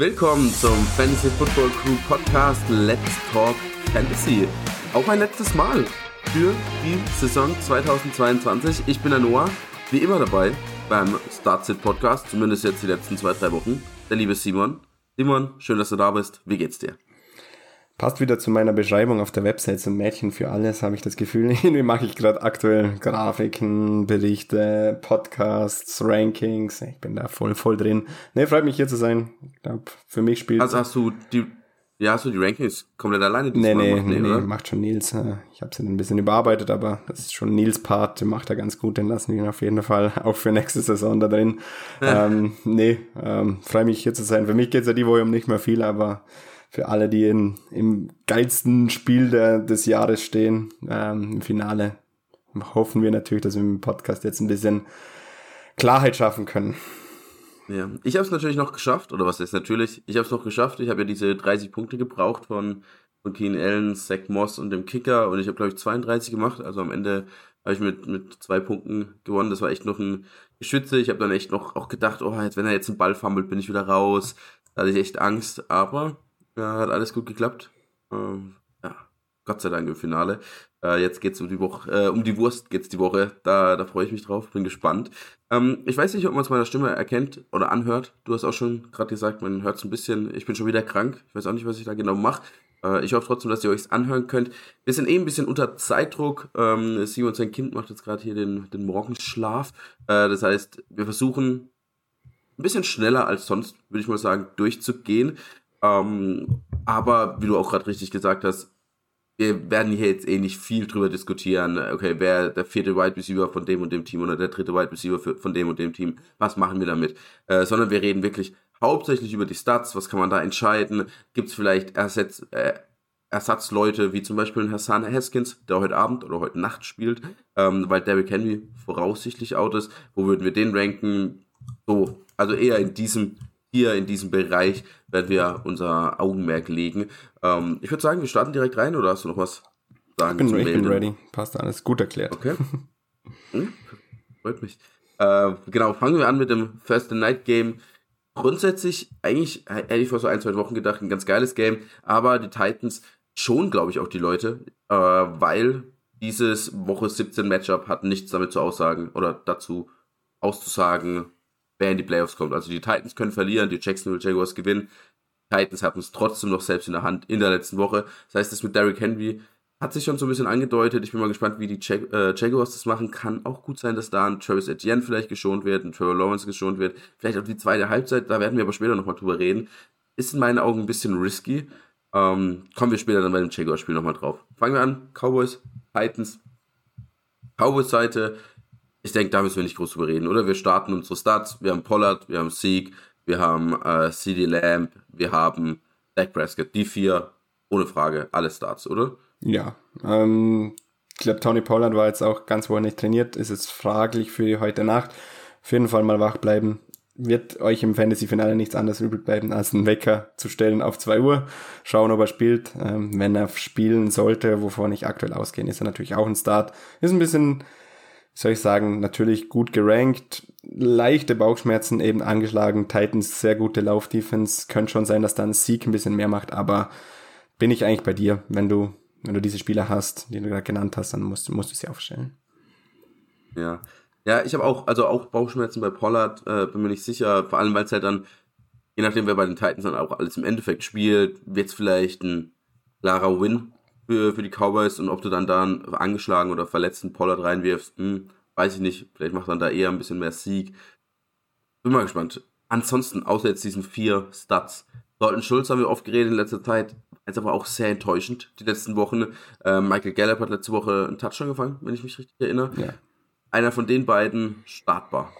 Willkommen zum Fantasy Football Crew Podcast Let's Talk Fantasy. Auch ein letztes Mal für die Saison 2022. Ich bin der Noah, wie immer dabei beim Startsit Podcast, zumindest jetzt die letzten zwei, drei Wochen. Der liebe Simon. Simon, schön, dass du da bist. Wie geht's dir? Passt wieder zu meiner Beschreibung auf der Website zum Mädchen für alles, habe ich das Gefühl. Irgendwie mache ich gerade aktuell Grafiken, Berichte, Podcasts, Rankings. Ich bin da voll, voll drin. Ne, freut mich hier zu sein. Ich glaube, für mich spielt. Also hast du die, ja, hast du die Rankings komplett alleine nee, nee, gemacht? Nee, nee, nee, macht schon Nils. Ich habe sie ein bisschen überarbeitet, aber das ist schon Nils Part, den macht er ganz gut, den lassen wir ihn auf jeden Fall auch für nächste Saison da drin. ähm, nee, ähm, freue mich hier zu sein. Für mich geht's ja die Woche um nicht mehr viel, aber für alle, die in, im geilsten Spiel der, des Jahres stehen, ähm, im Finale, hoffen wir natürlich, dass wir im Podcast jetzt ein bisschen Klarheit schaffen können. Ja, ich habe es natürlich noch geschafft, oder was ist natürlich? Ich habe es noch geschafft. Ich habe ja diese 30 Punkte gebraucht von, von Keen Allen, Zach Moss und dem Kicker und ich habe, glaube ich, 32 gemacht. Also am Ende habe ich mit, mit zwei Punkten gewonnen. Das war echt noch ein Geschütze. Ich habe dann echt noch auch gedacht, oh, jetzt, wenn er jetzt einen Ball fummelt, bin ich wieder raus. Da hatte ich echt Angst, aber ja, hat alles gut geklappt. Ähm, ja, Gott sei Dank im Finale. Äh, jetzt geht's um die Woche, äh, um die Wurst geht's die Woche. Da, da freue ich mich drauf, bin gespannt. Ähm, ich weiß nicht, ob man es meiner Stimme erkennt oder anhört. Du hast auch schon gerade gesagt, man hört es ein bisschen. Ich bin schon wieder krank. Ich weiß auch nicht, was ich da genau mache. Äh, ich hoffe trotzdem, dass ihr euch anhören könnt. Wir sind eh ein bisschen unter Zeitdruck. Ähm, Sie und sein Kind macht jetzt gerade hier den, den Morgenschlaf. Äh, das heißt, wir versuchen ein bisschen schneller als sonst, würde ich mal sagen, durchzugehen. Ähm, aber wie du auch gerade richtig gesagt hast, wir werden hier jetzt eh nicht viel drüber diskutieren, okay, wer der vierte Wide Receiver von dem und dem Team oder der dritte Wide Receiver von dem und dem Team, was machen wir damit? Äh, sondern wir reden wirklich hauptsächlich über die Stats, was kann man da entscheiden? Gibt es vielleicht Ersatz, äh, Ersatzleute, wie zum Beispiel Hassan Haskins, der heute Abend oder heute Nacht spielt, ähm, weil Derrick Henry voraussichtlich out ist. Wo würden wir den ranken? So, also eher in diesem hier in diesem Bereich werden wir unser Augenmerk legen. Ähm, ich würde sagen, wir starten direkt rein oder hast du noch was sagen? Ich bin, ich bin ready. Passt alles. Gut erklärt. Okay. Hm? Freut mich. Äh, genau, fangen wir an mit dem First Night Game. Grundsätzlich, eigentlich hätte ich vor so ein, zwei Wochen gedacht, ein ganz geiles Game, aber die Titans schon, glaube ich, auch die Leute, äh, weil dieses Woche 17 Matchup hat nichts damit zu aussagen oder dazu auszusagen, wer in die Playoffs kommt. Also die Titans können verlieren, die Jacksonville Jaguars gewinnen. Titans hatten es trotzdem noch selbst in der Hand in der letzten Woche. Das heißt, das mit Derrick Henry hat sich schon so ein bisschen angedeutet. Ich bin mal gespannt, wie die Jag äh, Jaguars das machen. Kann auch gut sein, dass da ein Travis Etienne vielleicht geschont wird, ein Trevor Lawrence geschont wird. Vielleicht auch die zweite Halbzeit, da werden wir aber später nochmal drüber reden. Ist in meinen Augen ein bisschen risky. Ähm, kommen wir später dann bei dem Jaguars-Spiel nochmal drauf. Fangen wir an. Cowboys, Titans. Cowboys-Seite ich denke, da müssen wir nicht groß drüber reden, oder? Wir starten unsere Stats. Wir haben Pollard, wir haben Sieg, wir haben äh, CD Lamb, wir haben Dak Prescott. Die vier, ohne Frage, alle Starts, oder? Ja. Ähm, ich glaube, Tony Pollard war jetzt auch ganz wohl nicht trainiert. Ist es fraglich für heute Nacht. Auf jeden Fall mal wach bleiben. Wird euch im Fantasy-Finale nichts anderes übrig bleiben, als einen Wecker zu stellen auf 2 Uhr. Schauen, ob er spielt. Ähm, wenn er spielen sollte, wovon ich aktuell ausgehe, ist er natürlich auch ein Start. Ist ein bisschen soll ich sagen, natürlich gut gerankt, leichte Bauchschmerzen eben angeschlagen, Titans sehr gute Laufdefense, könnte schon sein, dass dann Sieg ein bisschen mehr macht, aber bin ich eigentlich bei dir, wenn du, wenn du diese Spieler hast, die du gerade genannt hast, dann musst, musst du sie aufstellen. Ja. Ja, ich habe auch, also auch Bauchschmerzen bei Pollard, äh, bin mir nicht sicher, vor allem weil es halt dann, je nachdem wer bei den Titans dann auch alles im Endeffekt spielt, wird es vielleicht ein klarer Win für, für die Cowboys und ob du dann da einen angeschlagen oder verletzten Pollard reinwirfst, hm, weiß ich nicht. Vielleicht macht dann da eher ein bisschen mehr Sieg. Bin mal gespannt. Ansonsten, außer jetzt diesen vier Stats. Dalton Schulz haben wir oft geredet in letzter Zeit. Jetzt aber auch sehr enttäuschend die letzten Wochen. Ähm, Michael Gallup hat letzte Woche einen Touchdown gefangen, wenn ich mich richtig erinnere. Ja. Einer von den beiden startbar.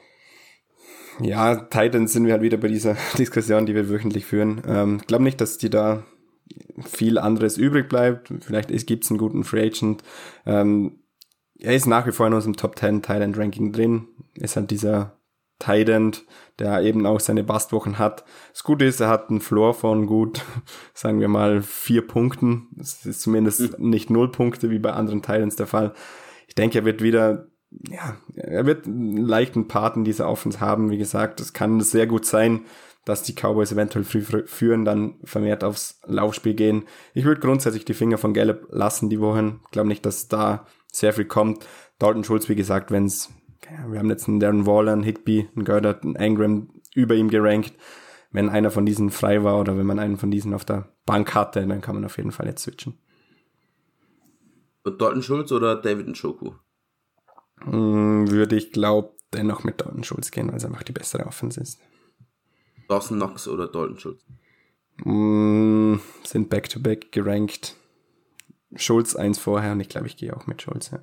Ja, Titans sind wir halt wieder bei dieser Diskussion, die wir wöchentlich führen. Ähm, ich glaube nicht, dass die da viel anderes übrig bleibt. Vielleicht gibt es einen guten Free Agent. Ähm, er ist nach wie vor in unserem Top 10 Thailand Ranking drin. Ist halt dieser Thailand, der eben auch seine Bastwochen hat. Das Gute ist, er hat einen Floor von gut, sagen wir mal, vier Punkten. Das ist zumindest mhm. nicht null Punkte wie bei anderen Thailands der Fall. Ich denke, er wird wieder, ja, er wird einen leichten Part in dieser Offense haben. Wie gesagt, es kann sehr gut sein, dass die Cowboys eventuell früh führen, dann vermehrt aufs Laufspiel gehen. Ich würde grundsätzlich die Finger von Gallup lassen die Wochen. Ich glaube nicht, dass da sehr viel kommt. Dalton Schulz, wie gesagt, wenn es, wir haben jetzt einen Darren Waller, einen Higby, einen Goddard, einen Ingram über ihm gerankt. Wenn einer von diesen frei war oder wenn man einen von diesen auf der Bank hatte, dann kann man auf jeden Fall jetzt switchen. Dalton Schulz oder David Njoku? Hm, würde ich glaube dennoch mit Dalton Schulz gehen, weil es einfach die bessere Offense ist. Dawson Knox oder Dalton Schulz? Mm, sind back-to-back -back gerankt. Schulz eins vorher und ich glaube, ich gehe auch mit Schulz, ja.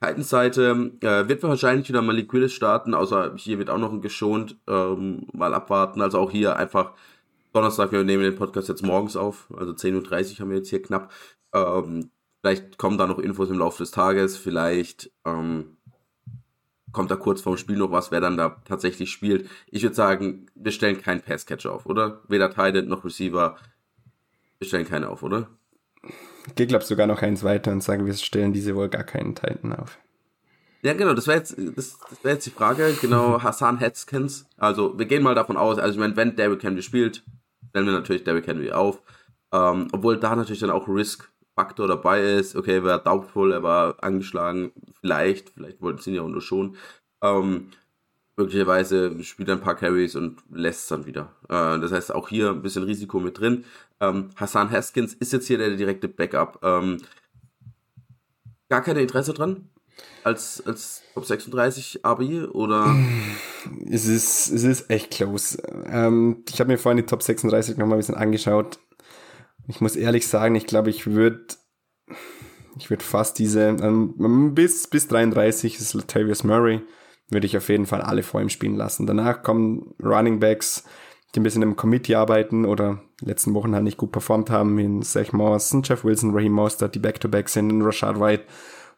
Titans-Seite äh, wird wahrscheinlich wieder mal Liquides starten, außer hier wird auch noch ein geschont. Ähm, mal abwarten. Also auch hier einfach Donnerstag, wir nehmen den Podcast jetzt morgens auf, also 10.30 Uhr haben wir jetzt hier knapp. Ähm, vielleicht kommen da noch Infos im Laufe des Tages, vielleicht ähm, kommt da kurz vorm Spiel noch was, wer dann da tatsächlich spielt. Ich würde sagen, wir stellen keinen Passcatcher auf, oder? Weder Titan noch Receiver. Wir stellen keine auf, oder? Ich gehe, glaube sogar noch eins weiter und sage, wir stellen diese wohl gar keinen Titan auf. Ja, genau, das wäre jetzt, das, das wär jetzt die Frage. Genau, Hassan Haskins. Also, wir gehen mal davon aus, also, ich meine, wenn Derrick Henry spielt, stellen wir natürlich Derrick Henry auf. Ähm, obwohl da natürlich dann auch Risk-Faktor dabei ist. Okay, er war doubtful, er war angeschlagen. Vielleicht, vielleicht wollten sie ihn ja auch nur schon. Ähm, möglicherweise spielt er ein paar Carries und lässt es dann wieder. Äh, das heißt, auch hier ein bisschen Risiko mit drin. Ähm, Hassan Haskins ist jetzt hier der direkte Backup. Ähm, gar keine Interesse dran? Als, als Top 36 Abi oder? Es ist, es ist echt close. Ähm, ich habe mir vorhin die Top 36 nochmal ein bisschen angeschaut. Ich muss ehrlich sagen, ich glaube, ich würde ich würde fast diese, ähm, bis, bis 33 ist Latavius Murray, würde ich auf jeden Fall alle vor ihm spielen lassen. Danach kommen Running Backs, die ein bisschen im Committee arbeiten oder letzten Wochen halt nicht gut performt haben, wie Zach Moss, Jeff Wilson, Raheem Mostert, die Back-to-Back sind, Rashad White,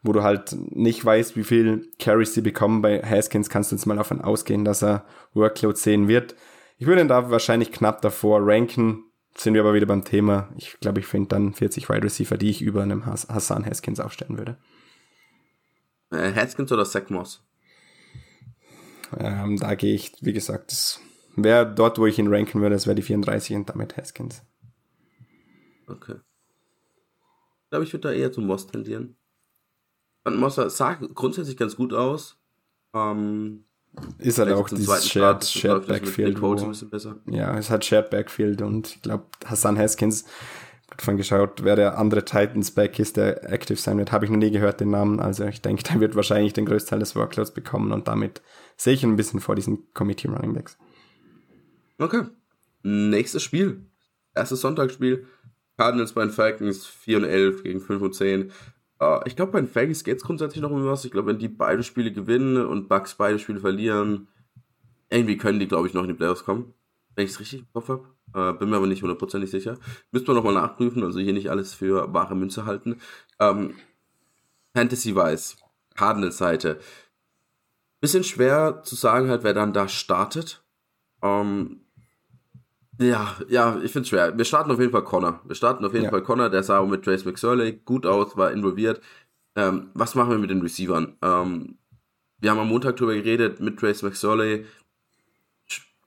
wo du halt nicht weißt, wie viel Carries sie bekommen. Bei Haskins kannst du jetzt mal davon ausgehen, dass er Workload sehen wird. Ich würde ihn da wahrscheinlich knapp davor ranken. Sind wir aber wieder beim Thema. Ich glaube, ich finde dann 40 Wide Receiver, die ich über einem Hassan Haskins aufstellen würde. Äh, Haskins oder Zach Moss? Ähm, da gehe ich, wie gesagt, das wäre dort, wo ich ihn ranken würde, das wäre die 34 und damit Haskins. Okay. Ich glaube, ich würde da eher zum Moss tendieren. Und Moss sah grundsätzlich ganz gut aus. Ähm, ist halt auch dieses Shared, Shared Backfield. Wo, ja, es hat Shared Backfield und ich glaube, Hassan Haskins, von geschaut, wer der andere Titans Back ist, der active sein wird, habe ich noch nie gehört, den Namen. Also ich denke, der wird wahrscheinlich den größten Teil des Workloads bekommen und damit sehe ich ihn ein bisschen vor diesen Committee Running Backs. Okay. Nächstes Spiel. Erstes Sonntagsspiel. Cardinals bei den Falcons 4 und 11 gegen 5 und 10. Uh, ich glaube, bei den Falcons geht es grundsätzlich noch um was. Ich glaube, wenn die beide Spiele gewinnen und Bucks beide Spiele verlieren, irgendwie können die, glaube ich, noch in die Playoffs kommen. Wenn ich es richtig im Kopf habe. Uh, bin mir aber nicht hundertprozentig sicher. Müsste man nochmal nachprüfen, also hier nicht alles für wahre Münze halten. Um, ähm, Fantasy-wise, Cardinals-Seite. Bisschen schwer zu sagen, halt, wer dann da startet. Um, ähm, ja, ja, ich finde schwer. Wir starten auf jeden Fall Connor. Wir starten auf jeden ja. Fall Connor, der sah auch mit Trace McSorley gut aus, war involviert. Ähm, was machen wir mit den Receivern? Ähm, wir haben am Montag drüber geredet mit Trace McSorley.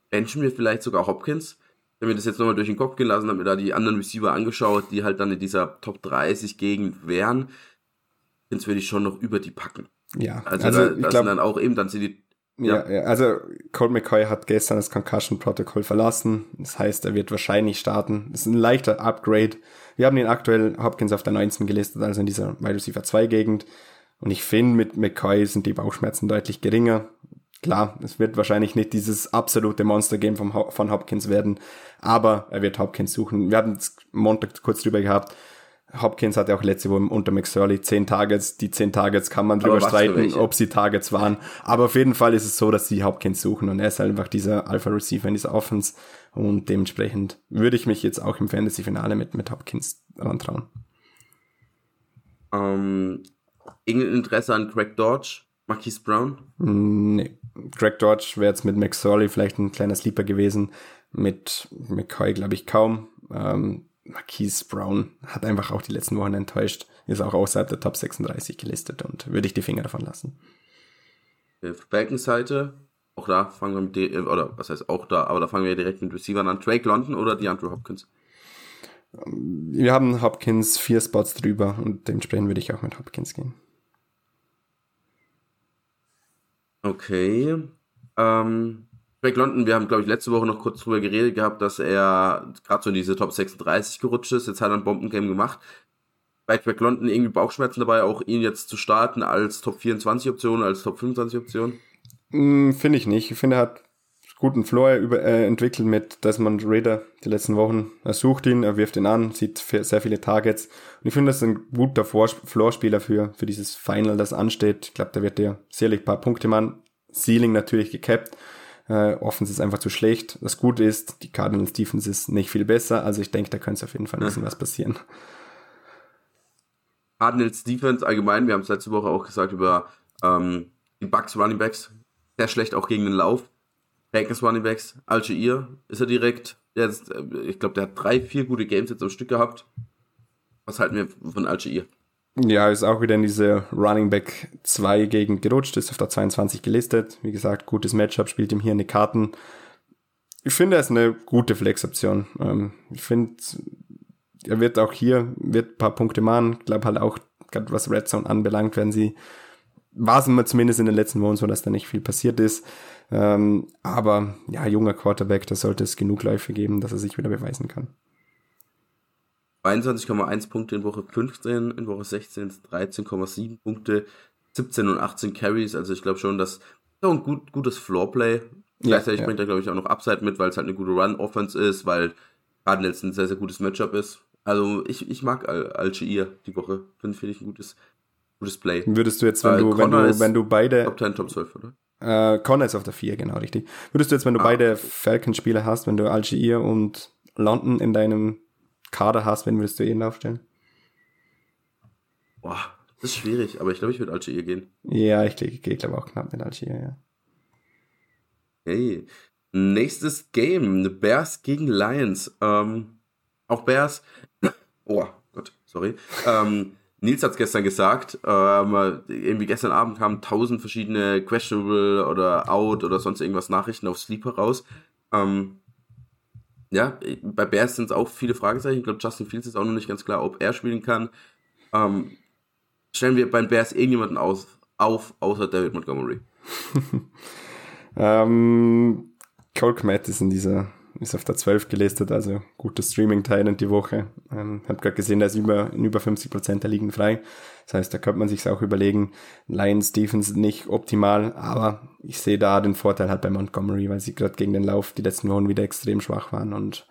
Benchen wir vielleicht sogar Hopkins? Wenn wir das jetzt nochmal durch den Kopf gehen lassen, haben wir da die anderen Receiver angeschaut, die halt dann in dieser Top 30 Gegend wären. Jetzt würde ich schon noch über die packen. Ja, also, also da, das glaub, sind dann auch eben, dann sind die ja. ja, also Colt McCoy hat gestern das Concussion-Protokoll verlassen. Das heißt, er wird wahrscheinlich starten. Das ist ein leichter Upgrade. Wir haben ihn aktuell Hopkins auf der 19 gelistet, also in dieser Wide Receiver 2 Gegend. Und ich finde, mit McCoy sind die Bauchschmerzen deutlich geringer. Klar, es wird wahrscheinlich nicht dieses absolute Monster-Game von Hopkins werden, aber er wird Hopkins suchen. Wir haben es Montag kurz drüber gehabt. Hopkins hatte auch letzte Woche unter McSorley 10 Targets. Die 10 Targets kann man drüber streiten, ob sie Targets waren. Aber auf jeden Fall ist es so, dass sie Hopkins suchen und er ist halt einfach dieser Alpha-Receiver in dieser Offense und dementsprechend würde ich mich jetzt auch im Fantasy-Finale mit, mit Hopkins rantrauen. Ähm, irgendein Interesse an Craig Dodge? Marquise Brown? Nee. Craig Dodge wäre jetzt mit McSorley vielleicht ein kleiner Sleeper gewesen. Mit McCoy glaube ich kaum. Ähm, Marquise Brown hat einfach auch die letzten Wochen enttäuscht. Ist auch außerhalb der Top 36 gelistet und würde ich die Finger davon lassen. Auf Falcons Seite, Auch da fangen wir mit, die, oder was heißt auch da, aber da fangen wir direkt mit Receivern an. Drake London oder DeAndre Hopkins? Wir haben Hopkins vier Spots drüber und dementsprechend würde ich auch mit Hopkins gehen. Okay. Ähm, Drake London, wir haben, glaube ich, letzte Woche noch kurz drüber geredet gehabt, dass er gerade so in diese Top 36 gerutscht ist. Jetzt hat er ein Bombengame gemacht. Bei Drake London irgendwie Bauchschmerzen dabei, auch ihn jetzt zu starten als Top 24 Option, als Top 25 Option? Mm, finde ich nicht. Ich finde, er hat guten Floor über, äh, entwickelt mit Desmond Raider die letzten Wochen. Er sucht ihn, er wirft ihn an, sieht sehr viele Targets. Und ich finde, das ist ein guter Floorspieler für, für dieses Final, das ansteht. Ich glaube, da wird der sicherlich ein paar Punkte machen. Ceiling natürlich gecapped. Äh, Offense ist einfach zu schlecht. Das Gute ist, die Cardinals Defense ist nicht viel besser. Also ich denke, da könnte auf jeden Fall ein bisschen was passieren. Cardinals Defense allgemein, wir haben es letzte Woche auch gesagt über ähm, die Bucks Running Backs. Sehr schlecht auch gegen den Lauf. Packers Running Backs, Algier ist er direkt. Jetzt, äh, ich glaube, der hat drei, vier gute Games jetzt am Stück gehabt. Was halten wir von Algier? Ja, ist auch wieder in diese Running Back 2 gegen gerutscht, ist auf der 22 gelistet. Wie gesagt, gutes Matchup, spielt ihm hier eine Karten. Ich finde, er ist eine gute Flex-Option. Ähm, ich finde, er wird auch hier, wird ein paar Punkte machen. Ich glaube halt auch, gerade was Red Zone anbelangt, werden sie, war es immer zumindest in den letzten Wochen so, dass da nicht viel passiert ist. Ähm, aber ja, junger Quarterback, da sollte es genug Läufe geben, dass er sich wieder beweisen kann. 22,1 Punkte in Woche 15, in Woche 16 13,7 Punkte, 17 und 18 Carries. Also ich glaube schon, dass so ein gut, gutes Floorplay. Ja, Gleichzeitig ja. bringt er, glaube ich, auch noch Upside mit, weil es halt eine gute Run-Offense ist, weil Cardinals ein sehr, sehr gutes Matchup ist. Also ich, ich mag Al Algier die Woche. Finde find ich ein gutes, gutes Play. Würdest du jetzt, wenn, du, wenn, du, wenn du beide. Top 10, Top 12, oder? Äh, Connor ist auf der 4, genau, richtig. Würdest du jetzt, wenn du ah, beide okay. Falcon-Spieler hast, wenn du Algier und London in deinem Kader hast, wenn würdest du ihn aufstellen? Boah, das ist schwierig, aber ich glaube, ich würde Algier gehen. Ja, ich gehe, glaub, glaube auch knapp mit Algier, ja. Hey, nächstes Game, Bears gegen Lions. Ähm, auch Bears. Oh Gott, sorry. Ähm, Nils hat es gestern gesagt, ähm, irgendwie gestern Abend kamen tausend verschiedene questionable oder out oder sonst irgendwas Nachrichten auf Sleeper raus. Ähm, ja, bei Bears sind es auch viele Fragezeichen. Ich glaube, Justin Fields ist auch noch nicht ganz klar, ob er spielen kann. Ähm, stellen wir beim Bears irgendjemanden aus, auf, außer David Montgomery? ähm, Cole Kmet ist in dieser ist auf der 12 gelistet, also gutes Streaming-Teil in die Woche. Ähm, hab gerade gesehen, da ist über, in über 50 Prozent der Ligen frei. Das heißt, da könnte man sich auch überlegen. Lions Defense nicht optimal, aber ich sehe da den Vorteil halt bei Montgomery, weil sie gerade gegen den Lauf die letzten Wochen wieder extrem schwach waren und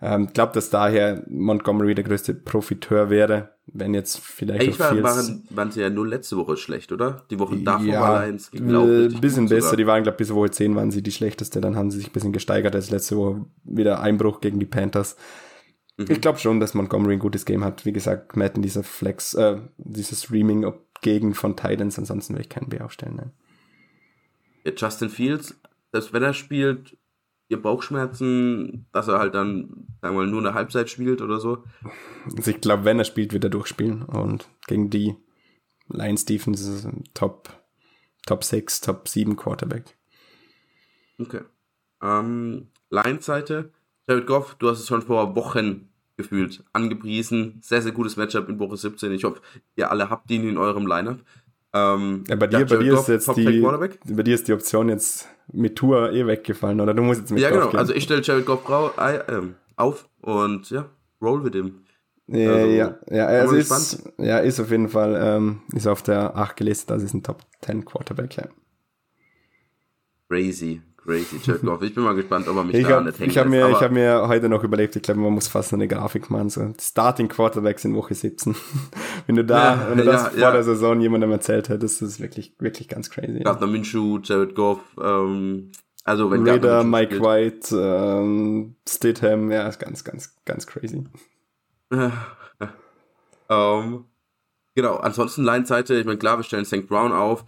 ähm, glaube, dass daher Montgomery der größte Profiteur wäre, wenn jetzt vielleicht Eigentlich war, waren, waren sie ja nur letzte Woche schlecht, oder? Die Woche davor ja, war Lions gegen Ein bisschen besser, sogar. die waren, glaube bis Woche 10 waren sie die schlechteste, dann haben sie sich ein bisschen gesteigert, als letzte Woche wieder Einbruch gegen die Panthers. Mhm. Ich glaube schon, dass Montgomery ein gutes Game hat. Wie gesagt, Matt in dieser Flex, äh, dieses Streaming gegen von Titans, ansonsten will ich keinen B aufstellen. Ne? Ja, Justin Fields, selbst wenn er spielt, ihr Bauchschmerzen, dass er halt dann, sagen wir mal, nur eine Halbzeit spielt oder so? Also ich glaube, wenn er spielt, wird er durchspielen. Und gegen die Lions Defense ist ein Top, Top 6, Top 7 Quarterback. Okay. Ähm, Lions-Seite, Jared Goff, du hast es schon vor Wochen gefühlt angepriesen. Sehr, sehr gutes Matchup in Woche 17. Ich hoffe, ihr alle habt ihn in eurem Lineup. Ähm, ja, bei dir, bei dir ist jetzt die, bei dir ist die Option jetzt mit Tour eh weggefallen, oder du musst jetzt mit Ja, genau. Gehen. Also ich stelle Jared Goff Brau, äh, auf und ja, roll with him. Ja, also, ja, ja, also ist, ja, ist auf jeden Fall, ähm, ist auf der 8 gelistet, also ist ein Top 10 Quarterback, ja. Crazy. Crazy Jared Goff. Ich bin mal gespannt, ob er mich ich da hab, nicht hängen Ich habe mir, ich hab mir heute noch überlegt, ich glaube, man muss fast eine Grafik machen. So Starting Quarterbacks in Woche 17. wenn du da, ja, wenn du das ja, vor der Saison jemandem erzählt hättest, das ist wirklich, wirklich ganz crazy. Gardner Minshew, Jared Goff, ähm, also wenn Raider, Mike spielt. White, ähm, Stidham, ja, ist ganz, ganz, ganz crazy. um, genau, ansonsten Line-Seite, ich meine, klar, wir stellen St. Brown auf.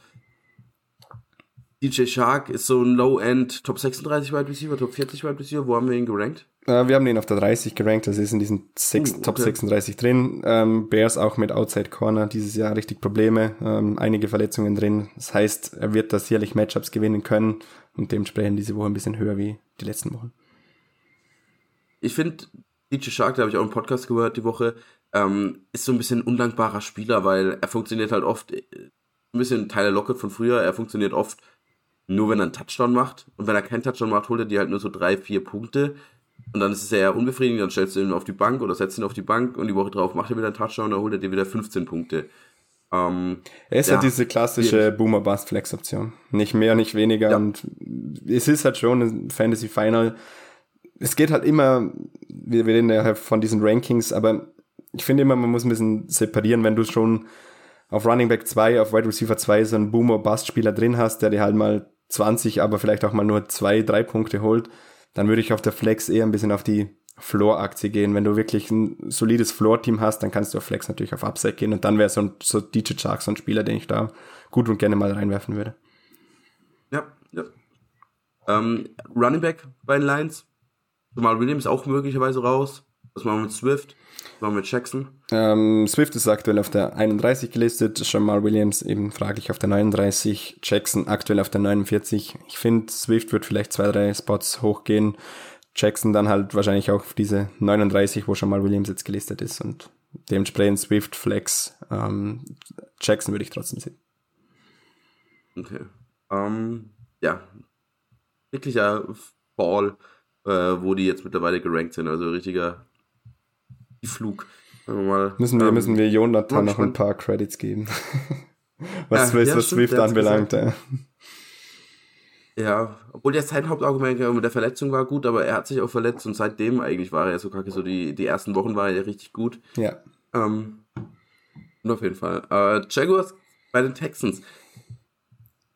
DJ Shark ist so ein Low-End Top 36 Wide Receiver, Top 40 Wide Receiver. Wo haben wir ihn gerankt? Äh, wir haben ihn auf der 30 gerankt, also ist in diesen sechs, okay. Top 36 drin. Ähm, Bears auch mit Outside Corner dieses Jahr richtig Probleme, ähm, einige Verletzungen drin. Das heißt, er wird da sicherlich Matchups gewinnen können. und dementsprechend diese Woche ein bisschen höher wie die letzten Wochen. Ich finde, DJ Shark, da habe ich auch einen Podcast gehört die Woche, ähm, ist so ein bisschen ein undankbarer Spieler, weil er funktioniert halt oft, äh, ein bisschen Tyler Lockett von früher, er funktioniert oft nur, wenn er einen Touchdown macht. Und wenn er keinen Touchdown macht, holt er dir halt nur so drei, vier Punkte. Und dann ist es sehr unbefriedigend, dann stellst du ihn auf die Bank oder setzt ihn auf die Bank und die Woche drauf macht er wieder einen Touchdown, dann holt er dir wieder 15 Punkte. Ähm, er ist ja, halt diese klassische Boomer-Bust-Flex-Option. Nicht mehr, nicht weniger. Ja. Und es ist halt schon ein Fantasy-Final. Es geht halt immer, wir, wir reden ja von diesen Rankings, aber ich finde immer, man muss ein bisschen separieren, wenn du schon auf Running Back 2, auf Wide Receiver 2 so einen Boomer-Bust-Spieler drin hast, der dir halt mal 20, aber vielleicht auch mal nur zwei, drei Punkte holt, dann würde ich auf der Flex eher ein bisschen auf die Floor-Aktie gehen. Wenn du wirklich ein solides Floor-Team hast, dann kannst du auf Flex natürlich auf Upside gehen und dann wäre so ein so DJ Chark so ein Spieler, den ich da gut und gerne mal reinwerfen würde. Ja, ja. Ähm, Running Back bei den Lions. Jamal Williams auch möglicherweise raus. Was machen wir mit Swift? Mit Jackson? Ähm, Swift ist aktuell auf der 31 gelistet, Jamal Williams eben fraglich auf der 39, Jackson aktuell auf der 49. Ich finde, Swift wird vielleicht zwei, drei Spots hochgehen. Jackson dann halt wahrscheinlich auch auf diese 39, wo Jamal Williams jetzt gelistet ist und dementsprechend Swift, Flex, ähm, Jackson würde ich trotzdem sehen. Okay. Um, ähm, ja. Wirklicher Fall, äh, wo die jetzt mittlerweile gerankt sind, also richtiger Flug. Mal, müssen wir, ähm, müssen wir Jonathan noch ein paar Credits geben. was, ja, was, ja, Swift anbelangt. Ja. ja, obwohl jetzt sein Hauptargument mit der Verletzung war gut, aber er hat sich auch verletzt und seitdem eigentlich war er so kacke. So die, die ersten Wochen war er ja richtig gut. Ja. Ähm, und auf jeden Fall. Äh, Jaguars bei den Texans.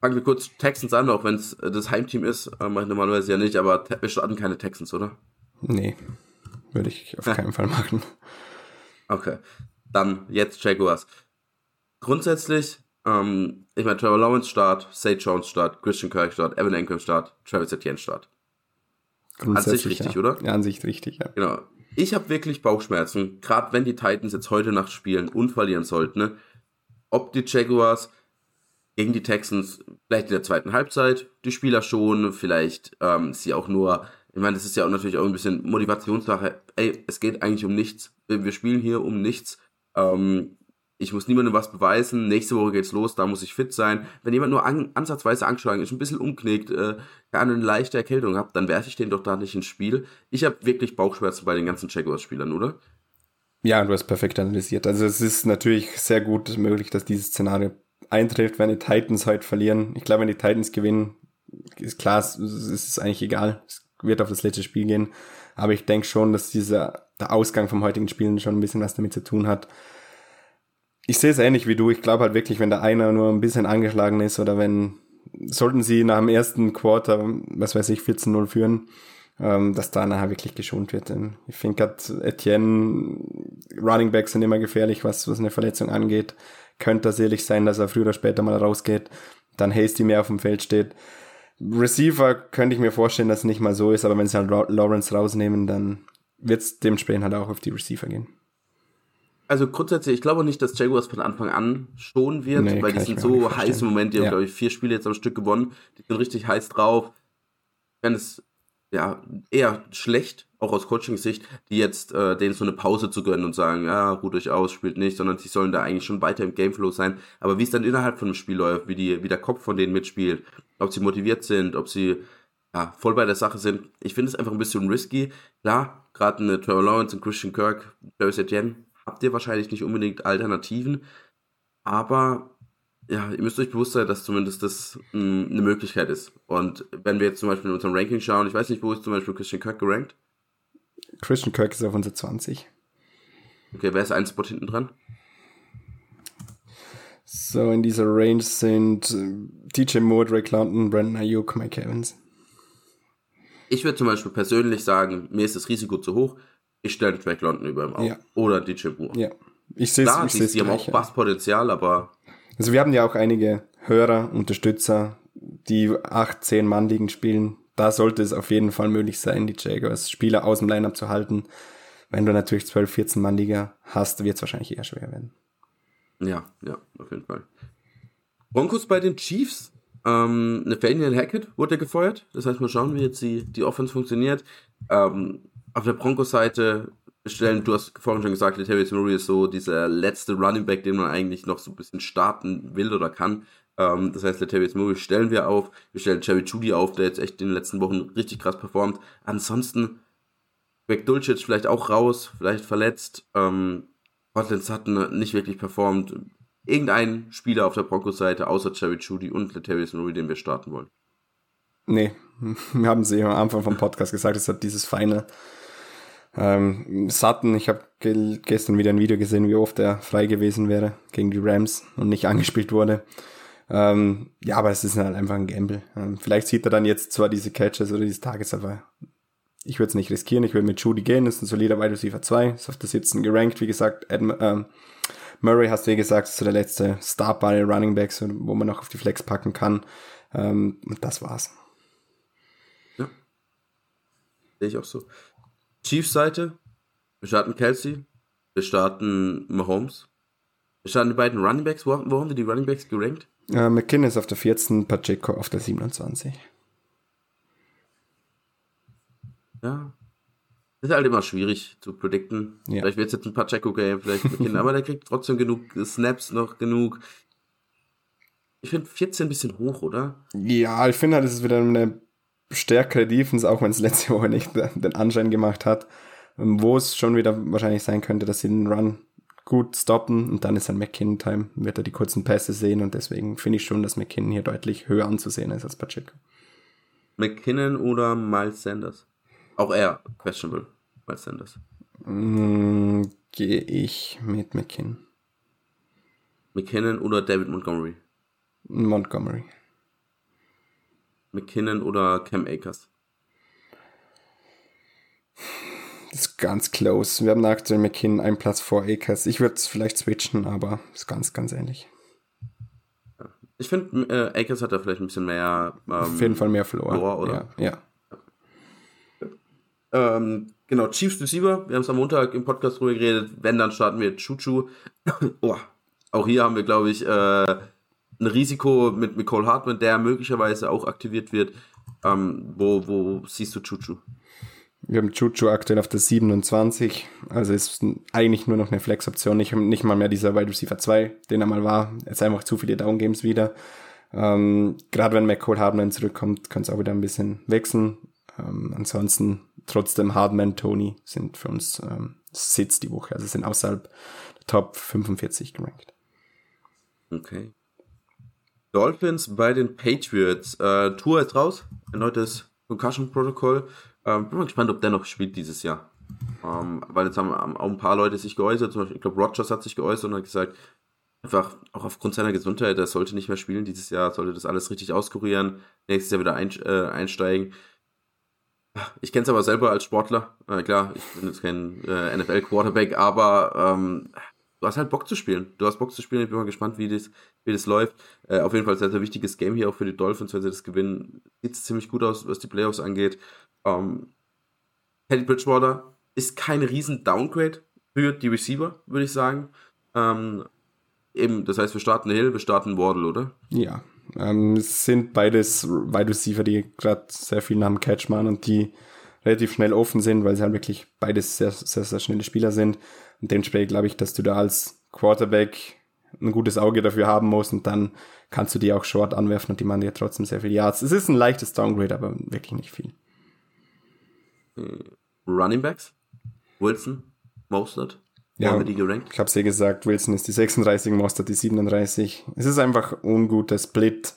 Fangen wir kurz Texans an, auch wenn es das Heimteam ist. Äh, normalerweise ja nicht, aber wir starten keine Texans, oder? Nee. Würde ich auf keinen Fall machen. Okay. Dann jetzt Jaguars. Grundsätzlich, ähm, ich meine, Trevor Lawrence Start, Sage Jones Start, Christian Kirk Start, Evan Engram Start, Travis Etienne Start. An sich richtig, ja. oder? Ja, an sich richtig, ja. Genau. Ich habe wirklich Bauchschmerzen, gerade wenn die Titans jetzt heute Nacht spielen und verlieren sollten. Ne? Ob die Jaguars gegen die Texans vielleicht in der zweiten Halbzeit die Spieler schon, vielleicht ähm, sie auch nur ich meine, das ist ja auch natürlich auch ein bisschen Motivationssache. Ey, es geht eigentlich um nichts. Wir spielen hier um nichts. Ähm, ich muss niemandem was beweisen. Nächste Woche geht's los, da muss ich fit sein. Wenn jemand nur an, ansatzweise angeschlagen ist, ein bisschen umknickt, äh, eine leichte Erkältung hat, dann werfe ich den doch da nicht ins Spiel. Ich habe wirklich Bauchschmerzen bei den ganzen Jaguars-Spielern, oder? Ja, du hast perfekt analysiert. Also es ist natürlich sehr gut möglich, dass dieses Szenario eintrifft, wenn die Titans heute verlieren. Ich glaube, wenn die Titans gewinnen, ist klar, es ist eigentlich egal. Es wird auf das letzte Spiel gehen. Aber ich denke schon, dass dieser, der Ausgang vom heutigen Spiel schon ein bisschen was damit zu tun hat. Ich sehe es ähnlich wie du. Ich glaube halt wirklich, wenn der einer nur ein bisschen angeschlagen ist oder wenn, sollten sie nach dem ersten Quarter, was weiß ich, 14-0 führen, ähm, dass da nachher wirklich geschont wird. Ich finde gerade Etienne, Running Backs sind immer gefährlich, was, was eine Verletzung angeht. Könnte tatsächlich sein, dass er früher oder später mal rausgeht, dann Hasty mehr auf dem Feld steht. Receiver könnte ich mir vorstellen, dass es nicht mal so ist, aber wenn sie halt Lawrence rausnehmen, dann wird es dementsprechend halt auch auf die Receiver gehen. Also grundsätzlich, ich glaube nicht, dass Jaguars von Anfang an schon wird, nee, weil die sind so heiß im Moment, die ja. haben, glaube ich, vier Spiele jetzt am Stück gewonnen, die sind richtig heiß drauf. Wenn es ja eher schlecht, auch aus Coaching-Sicht, die jetzt äh, denen so eine Pause zu gönnen und sagen, ja, ruht euch aus, spielt nicht, sondern sie sollen da eigentlich schon weiter im Gameflow sein. Aber wie es dann innerhalb von einem Spiel läuft, wie, die, wie der Kopf von denen mitspielt, ob sie motiviert sind, ob sie ja, voll bei der Sache sind, ich finde es einfach ein bisschen risky. Klar, gerade eine Trevor Lawrence und Christian Kirk, Travis Etienne, habt ihr wahrscheinlich nicht unbedingt Alternativen, aber ja, ihr müsst euch bewusst sein, dass zumindest das mh, hm, eine Möglichkeit ist. Und wenn wir jetzt zum Beispiel in unserem Ranking schauen, ich weiß nicht, wo ist zum Beispiel Christian Kirk gerankt? Christian Kirk ist auf unser 20. Okay, wer ist ein Spot hinten dran? So, in dieser Range sind DJ Moore, Drake London, Brandon Ayuk, Mike Evans. Ich würde zum Beispiel persönlich sagen, mir ist das Risiko zu hoch. Ich stelle Drake London über ihm auf. Ja. Oder DJ Moore. Ja. Ich sehe es. Die, die haben auch Basspotenzial, aber. Also wir haben ja auch einige Hörer, Unterstützer, die 8, 10 Mann liegen spielen da sollte es auf jeden Fall möglich sein, die Jaguars Spieler aus dem Lineup zu halten. Wenn du natürlich 12, 14 Mann Liga hast, wird es wahrscheinlich eher schwer werden. Ja, ja, auf jeden Fall. Broncos bei den Chiefs. Ähm, Nathaniel Hackett wurde gefeuert. Das heißt, mal schauen, wie jetzt die, die Offense funktioniert. Ähm, auf der Broncos-Seite stellen, du hast vorhin schon gesagt, Latavius Murray ist so dieser letzte Running Back, den man eigentlich noch so ein bisschen starten will oder kann. Ähm, das heißt, Latavius Murray stellen wir auf. Wir stellen Jerry Judy auf, der jetzt echt in den letzten Wochen richtig krass performt. Ansonsten Greg Dulcich vielleicht auch raus, vielleicht verletzt. Ähm, Portland Sutton nicht wirklich performt. Irgendein Spieler auf der Broncos-Seite außer Jerry Judy und Latavius Murray, den wir starten wollen. Nee, wir haben eben am Anfang vom Podcast gesagt, es hat dieses Final. Ähm, Sutton, ich habe ge gestern wieder ein Video gesehen, wie oft er frei gewesen wäre gegen die Rams und nicht angespielt wurde. Ähm, ja, aber es ist halt einfach ein Gamble. Ähm, vielleicht sieht er dann jetzt zwar diese Catches oder diese Tages, aber ich würde es nicht riskieren. Ich würde mit Judy gehen, ist ein solider Wide Receiver 2, ist auf der Sitzen gerankt, wie gesagt. Adam, ähm, Murray hast du wie gesagt, ist so der letzte starbare Running Back, so, wo man noch auf die Flex packen kann. Ähm, und das war's. Ja. Sehe ich auch so. Chiefs Seite, wir starten Kelsey, wir starten Mahomes, wir starten die beiden Running Backs. Wo, wo haben wir die Running Backs gerankt? Äh, McKinnon ist auf der 14, Pacheco auf der 27. Ja. Das ist halt immer schwierig zu predikten. Ja. Vielleicht wird es jetzt ein Pacheco-Game, vielleicht McKinnon, aber der kriegt trotzdem genug Snaps noch genug. Ich finde 14 ein bisschen hoch, oder? Ja, ich finde halt, es ist wieder eine stärkere Defense, auch wenn es letzte Woche nicht den Anschein gemacht hat, wo es schon wieder wahrscheinlich sein könnte, dass sie den Run gut stoppen und dann ist ein McKinnon-Time, wird er die kurzen Pässe sehen und deswegen finde ich schon, dass McKinnon hier deutlich höher anzusehen ist als Pacheco. McKinnon oder Miles Sanders? Auch er, questionable, Miles Sanders. Mm, Gehe ich mit McKinnon. McKinnon oder David Montgomery? Montgomery. McKinnon oder Cam Akers? Das ist ganz close. Wir haben aktuell McKinnon einen Platz vor Akers. Ich würde es vielleicht switchen, aber ist ganz, ganz ähnlich. Ich finde, äh, Akers hat da vielleicht ein bisschen mehr. Ähm, Auf jeden Fall mehr Floor. Floor oder? Ja. ja. Ähm, genau, Chiefs Receiver. Wir haben es am Montag im Podcast drüber geredet. Wenn, dann starten wir Chuchu. oh, auch hier haben wir, glaube ich, äh, ein Risiko mit Nicole Hartman, der möglicherweise auch aktiviert wird. Ähm, wo, wo siehst du Chuchu? Wir haben Chuchu aktuell auf der 27, also ist eigentlich nur noch eine Flex-Option, nicht, nicht mal mehr dieser Wide Receiver 2, den er mal war. Jetzt einfach zu viele Down-Games wieder. Ähm, Gerade wenn McCall Hardman zurückkommt, kann es auch wieder ein bisschen wechseln. Ähm, ansonsten trotzdem Hardman, Tony sind für uns ähm, Sitz die Woche, also sind außerhalb der Top 45 gerankt. Okay. Dolphins bei den Patriots. Äh, Tour ist raus. Erneutes Concussion-Protokoll. Ähm, bin mal gespannt, ob der noch spielt dieses Jahr. Ähm, weil jetzt haben auch ein paar Leute sich geäußert. Zum Beispiel, ich glaube, Rogers hat sich geäußert und hat gesagt, einfach auch aufgrund seiner Gesundheit, er sollte nicht mehr spielen dieses Jahr, sollte das alles richtig auskurieren, nächstes Jahr wieder ein, äh, einsteigen. Ich kenne es aber selber als Sportler. Äh, klar, ich bin jetzt kein äh, NFL-Quarterback, aber ähm, du hast halt Bock zu spielen. Du hast Bock zu spielen. Ich bin mal gespannt, wie das, wie das läuft. Äh, auf jeden Fall sehr, sehr wichtiges Game hier auch für die Dolphins, wenn sie das gewinnen. Sieht ziemlich gut aus, was die Playoffs angeht. Ähm, Teddy Bridgewater ist kein riesen Downgrade für die Receiver, würde ich sagen. Ähm, eben, das heißt, wir starten Hill, wir starten Wardle, oder? Ja. Ähm, es sind beides Wide Receiver, die gerade sehr viel nach dem Catch machen und die relativ schnell offen sind, weil sie halt wirklich beides sehr, sehr, sehr schnelle Spieler sind. Und dementsprechend glaube ich, dass du da als Quarterback ein gutes Auge dafür haben musst und dann kannst du die auch short anwerfen und die machen dir trotzdem sehr viel Yards. Es ist ein leichtes Downgrade, aber wirklich nicht viel. Hm. Running Backs? Wilson? Mostert? Ja, haben wir die gerankt? ich habe es ja gesagt, Wilson ist die 36, Mostert die 37. Es ist einfach unguter Split.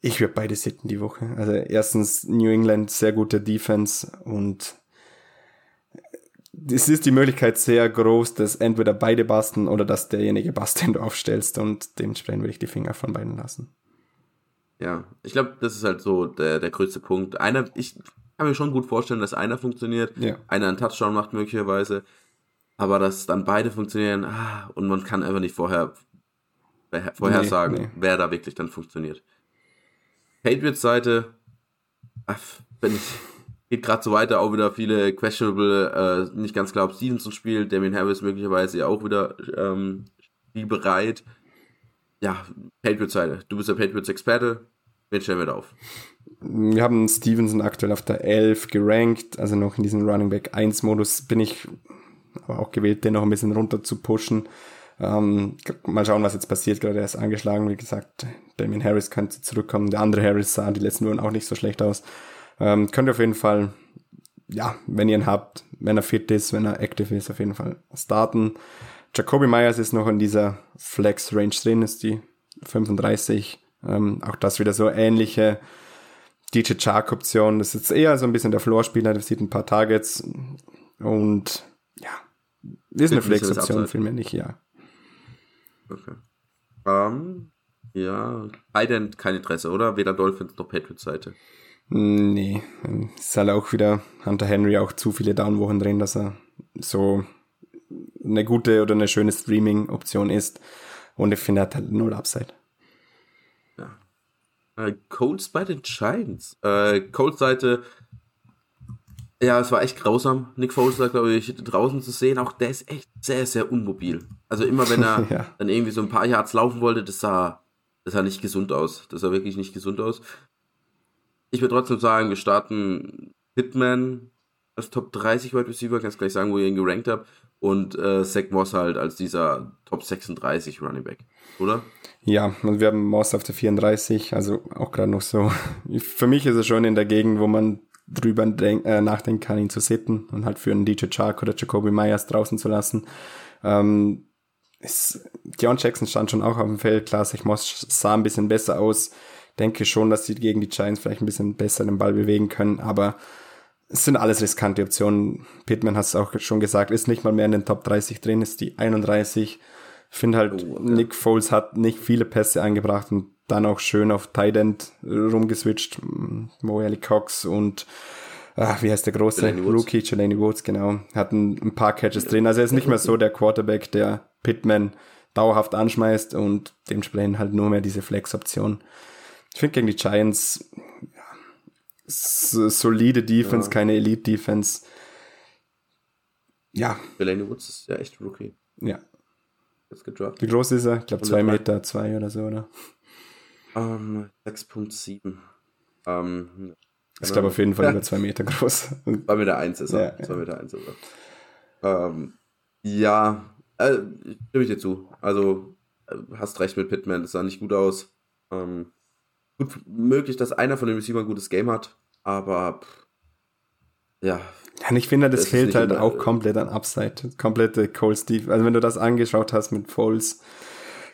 Ich würde beide sitten die Woche. Also erstens New England, sehr gute Defense und es ist die Möglichkeit sehr groß, dass entweder beide basten oder dass derjenige bast, den du aufstellst und dementsprechend würde ich die Finger von beiden lassen. Ja, ich glaube, das ist halt so der, der größte Punkt. Einer, ich kann mir schon gut vorstellen, dass einer funktioniert, ja. einer einen Touchdown macht möglicherweise, aber dass dann beide funktionieren ah, und man kann einfach nicht vorher vorhersagen, nee, nee. wer da wirklich dann funktioniert. Patriots Seite, wenn ich geht gerade so weiter, auch wieder viele questionable, äh, nicht ganz klar, ob Stevenson spielt, Damien Harris möglicherweise auch wieder ähm, spielbereit. Ja, Patriots Seite, du bist der Patriots Experte, Wen stellen wir da auf? Wir haben Stevenson aktuell auf der 11 gerankt, also noch in diesem Running Back 1 Modus bin ich aber auch gewählt, den noch ein bisschen runter zu pushen. Ähm, mal schauen, was jetzt passiert. Gerade er ist angeschlagen, wie gesagt. Damien Harris könnte zurückkommen. Der andere Harris sah die letzten Wochen auch nicht so schlecht aus. Ähm, könnt ihr auf jeden Fall, ja, wenn ihr ihn habt, wenn er fit ist, wenn er active ist, auf jeden Fall starten. Jacoby Myers ist noch in dieser Flex-Range drin, ist die 35. Ähm, auch das wieder so ähnliche DJ Chark-Option. Das ist eher so ein bisschen der Floor-Spieler, der sieht ein paar Targets und ja, ist eine Flex-Option, vielmehr nicht, ja. Okay. Um, ähm, ja, Ident kein Interesse, oder? Weder Dolphins noch Patriots Seite. Nee, ist halt auch wieder Hunter Henry auch zu viele Downwochen drin, dass er so eine gute oder eine schöne Streaming-Option ist. Und ich finde, er hat halt null Upside. Ja. Äh, Colts bei den Giants. Äh, Colts Seite ja, es war echt grausam. Nick Foles sagt, glaube ich, draußen zu sehen, auch der ist echt sehr, sehr unmobil. Also immer wenn er ja. dann irgendwie so ein paar Yards laufen wollte, das sah, das sah nicht gesund aus. Das sah wirklich nicht gesund aus. Ich würde trotzdem sagen, wir starten Hitman als Top 30 Wide Receiver, kannst gleich sagen, wo ihr ihn gerankt habt. Und äh, Zach Moss halt als dieser Top 36 Running Back, oder? Ja, und wir haben Moss auf der 34, also auch gerade noch so. Für mich ist es schon in der Gegend, wo man drüber äh, nachdenken kann, ihn zu sitten und halt für einen DJ Chark oder Jacoby Myers draußen zu lassen. Ähm, ist, Dion Jackson stand schon auch auf dem Feld, klar, sich Moss sah ein bisschen besser aus. Denke schon, dass sie gegen die Giants vielleicht ein bisschen besser den Ball bewegen können, aber es sind alles riskante Optionen. Pittman hat es auch schon gesagt, ist nicht mal mehr in den Top 30 drin, ist die 31. Ich finde halt, oh, okay. Nick Foles hat nicht viele Pässe eingebracht und dann auch schön auf Tight End rumgeswitcht. Mo Ali Cox und ach, wie heißt der große Rookie, Jelani Woods, genau. Hatten ein paar Catches drin. Also er ist nicht mehr so der Quarterback, der Pittman dauerhaft anschmeißt und dementsprechend halt nur mehr diese Flex-Option. Ich finde gegen die Giants ja, solide Defense, ja. keine Elite-Defense. Ja. Jelani Woods ist ja echt Rookie. Ja. Wie groß ist er? Ich glaube zwei Meter zwei oder so, oder? Um, 6.7. Um, ich glaube auf jeden Fall über zwei Meter groß. 2 Meter 1 ist er. Ja, 2 Meter 1 ist er. Ähm, ja, äh, stimme ich dir zu. Also, äh, hast recht mit Pittman, das sah nicht gut aus. Ähm, gut möglich, dass einer von den Receivers ein gutes Game hat, aber pff, ja. Ja, ich finde, das, das fehlt halt auch komplett an Upside. Komplette Cole Steve. Also wenn du das angeschaut hast mit Foles,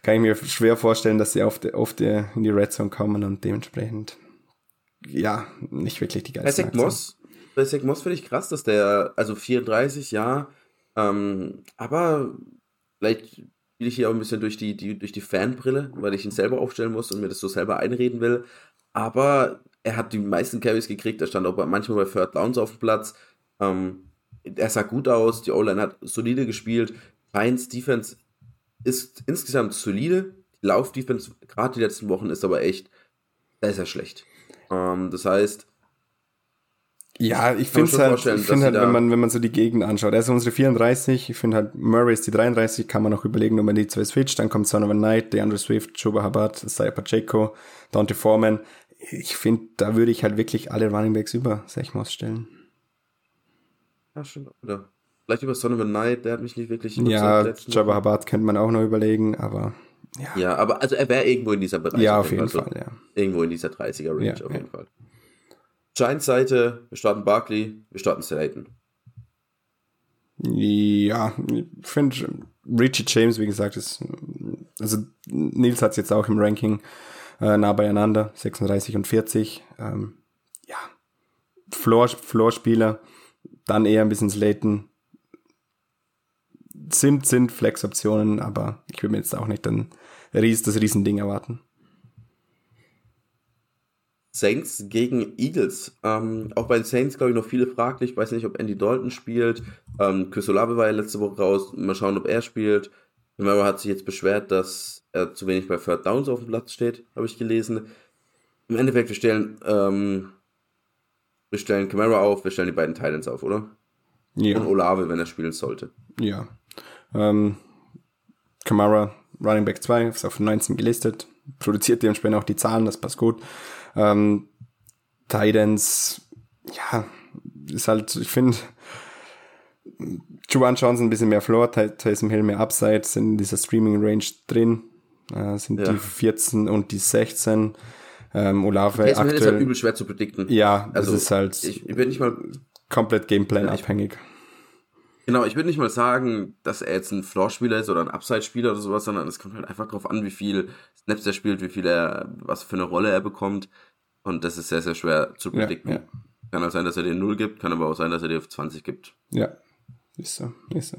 kann ich mir schwer vorstellen, dass sie auf die, auf die, in die Red Zone kommen und dementsprechend, ja, nicht wirklich die geilste Bei Moss, Moss finde ich krass, dass der, also 34, ja, ähm, aber vielleicht spiele ich hier auch ein bisschen durch die, die, durch die Fanbrille, weil ich ihn selber aufstellen muss und mir das so selber einreden will. Aber er hat die meisten Carries gekriegt, er stand auch manchmal bei Third Downs auf dem Platz. Ähm, er sah gut aus, die O-Line hat solide gespielt. Giants Defense ist insgesamt solide. Die Laufdefense, gerade die letzten Wochen, ist aber echt sehr, sehr schlecht. Ähm, das heißt, ja, ich finde halt, ich find halt wenn, man, wenn man so die Gegend anschaut, also unsere 34, ich finde halt Murray ist die 33, kann man auch überlegen, ob man die zwei switcht, dann kommt Son of a Knight, DeAndre Swift, Chuba Hubbard, Saya Pacheco, Dante Foreman. Ich finde, da würde ich halt wirklich alle Running Backs über Sechmos stellen. Ja, schon, oder? Vielleicht über Son of a Night, der hat mich nicht wirklich Ja, Jabba Hubbard könnte man auch noch überlegen, aber ja. Ja, aber also er wäre irgendwo in dieser Bereich. Ja, auf jeden Fall, Fall ja. Irgendwo in dieser 30er Range ja, auf jeden ja. Giants Seite, wir starten Barkley, wir starten Slayton. Ja, ich finde Richie James, wie gesagt, ist, also Nils hat es jetzt auch im Ranking äh, nah beieinander, 36 und 40. Ähm, ja, Floor, Floor-Spieler, dann eher ein bisschen Slayton, sind, sind Flex-Optionen, aber ich würde mir jetzt auch nicht dann das Riesending erwarten. Saints gegen Eagles. Ähm, auch bei den Saints, glaube ich, noch viele fraglich. Ich weiß nicht, ob Andy Dalton spielt. Ähm, Chris Olave war ja letzte Woche raus. Mal schauen, ob er spielt. Camara hat sich jetzt beschwert, dass er zu wenig bei Third Downs auf dem Platz steht, habe ich gelesen. Im Endeffekt, wir stellen, ähm, wir stellen Camara auf, wir stellen die beiden Titans auf, oder? Ja. Und Olave, wenn er spielen sollte. Ja. Ähm, Kamara, Running Back 2, ist auf 19 gelistet. produziert dementsprechend auch die Zahlen, das passt gut. Ähm, Titans, ja, ist halt, ich finde, Juwan Johnson ein bisschen mehr Floor, Taysom Hill mehr Upside, sind in dieser Streaming-Range drin, äh, sind ja. die 14 und die 16. Ähm, Olave Taysom Hill ist halt übel schwer zu predikten. Ja, also es ist halt ich, ich bin nicht mal komplett Gameplan-abhängig. Genau, ich würde nicht mal sagen, dass er jetzt ein Floor-Spieler ist oder ein Upside-Spieler oder sowas, sondern es kommt halt einfach darauf an, wie viel Snaps er spielt, wie viel er, was für eine Rolle er bekommt. Und das ist sehr, sehr schwer zu predikten. Ja, ja. Kann auch sein, dass er dir 0 gibt, kann aber auch sein, dass er dir 20 gibt. Ja, ist so, ist so.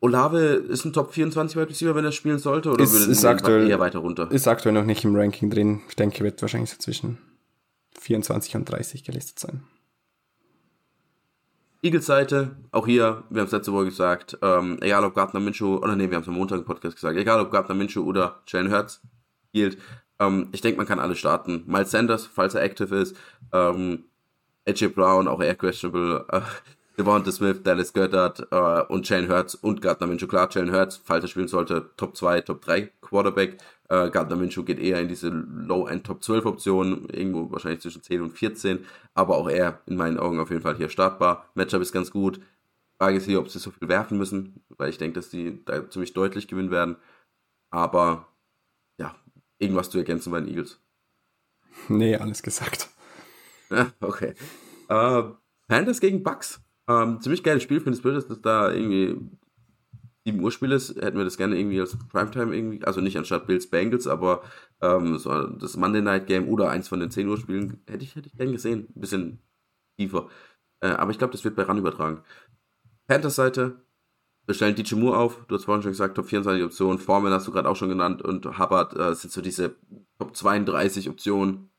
Olave ist ein Top 24 Wide Receiver, wenn er spielen sollte, oder ist, würde ist aktuell, eher weiter runter? Ist aktuell noch nicht im Ranking drin. Ich denke, wird wahrscheinlich so zwischen 24 und 30 gelistet sein. Eagles Seite, auch hier, wir haben es letzte Woche gesagt, ähm, egal ob Gardner Minshew, oder nee, wir haben es am Montag im Podcast gesagt, egal ob Gardner Minshew oder Jalen Hurts spielt, ähm, ich denke, man kann alle starten. Miles Sanders, falls er active ist, ähm, AJ Brown, auch eher questionable, äh, Devonta Smith, Dallas Goddard äh, und Jalen Hurts und Gardner Minshew. Klar, Jalen Hurts, falls er spielen sollte, Top 2, Top 3 Quarterback. Äh, Gardner Minshew geht eher in diese Low-End Top 12 Option, irgendwo wahrscheinlich zwischen 10 und 14, aber auch er in meinen Augen auf jeden Fall hier startbar. Matchup ist ganz gut. Frage ist hier, ob sie so viel werfen müssen, weil ich denke, dass die da ziemlich deutlich gewinnen werden. Aber ja, irgendwas zu ergänzen bei den Eagles. Nee, alles gesagt. Ja, okay. Äh, Panthers gegen Bucks. Ähm, ziemlich geiles Spiel, finde ich blöd, dass das da irgendwie 7 Uhr Spiel ist. Hätten wir das gerne irgendwie als Primetime irgendwie, also nicht anstatt Bills Bengals, aber ähm, so das Monday Night Game oder eins von den 10 Uhr Spielen hätte ich, hätte ich gern gesehen. Ein bisschen tiefer. Äh, aber ich glaube, das wird bei RAN übertragen. Panthers Seite, wir stellen DJ Moore auf. Du hast vorhin schon gesagt, Top 24 Optionen. Foreman hast du gerade auch schon genannt. Und Hubbard äh, sind so diese Top 32 Optionen.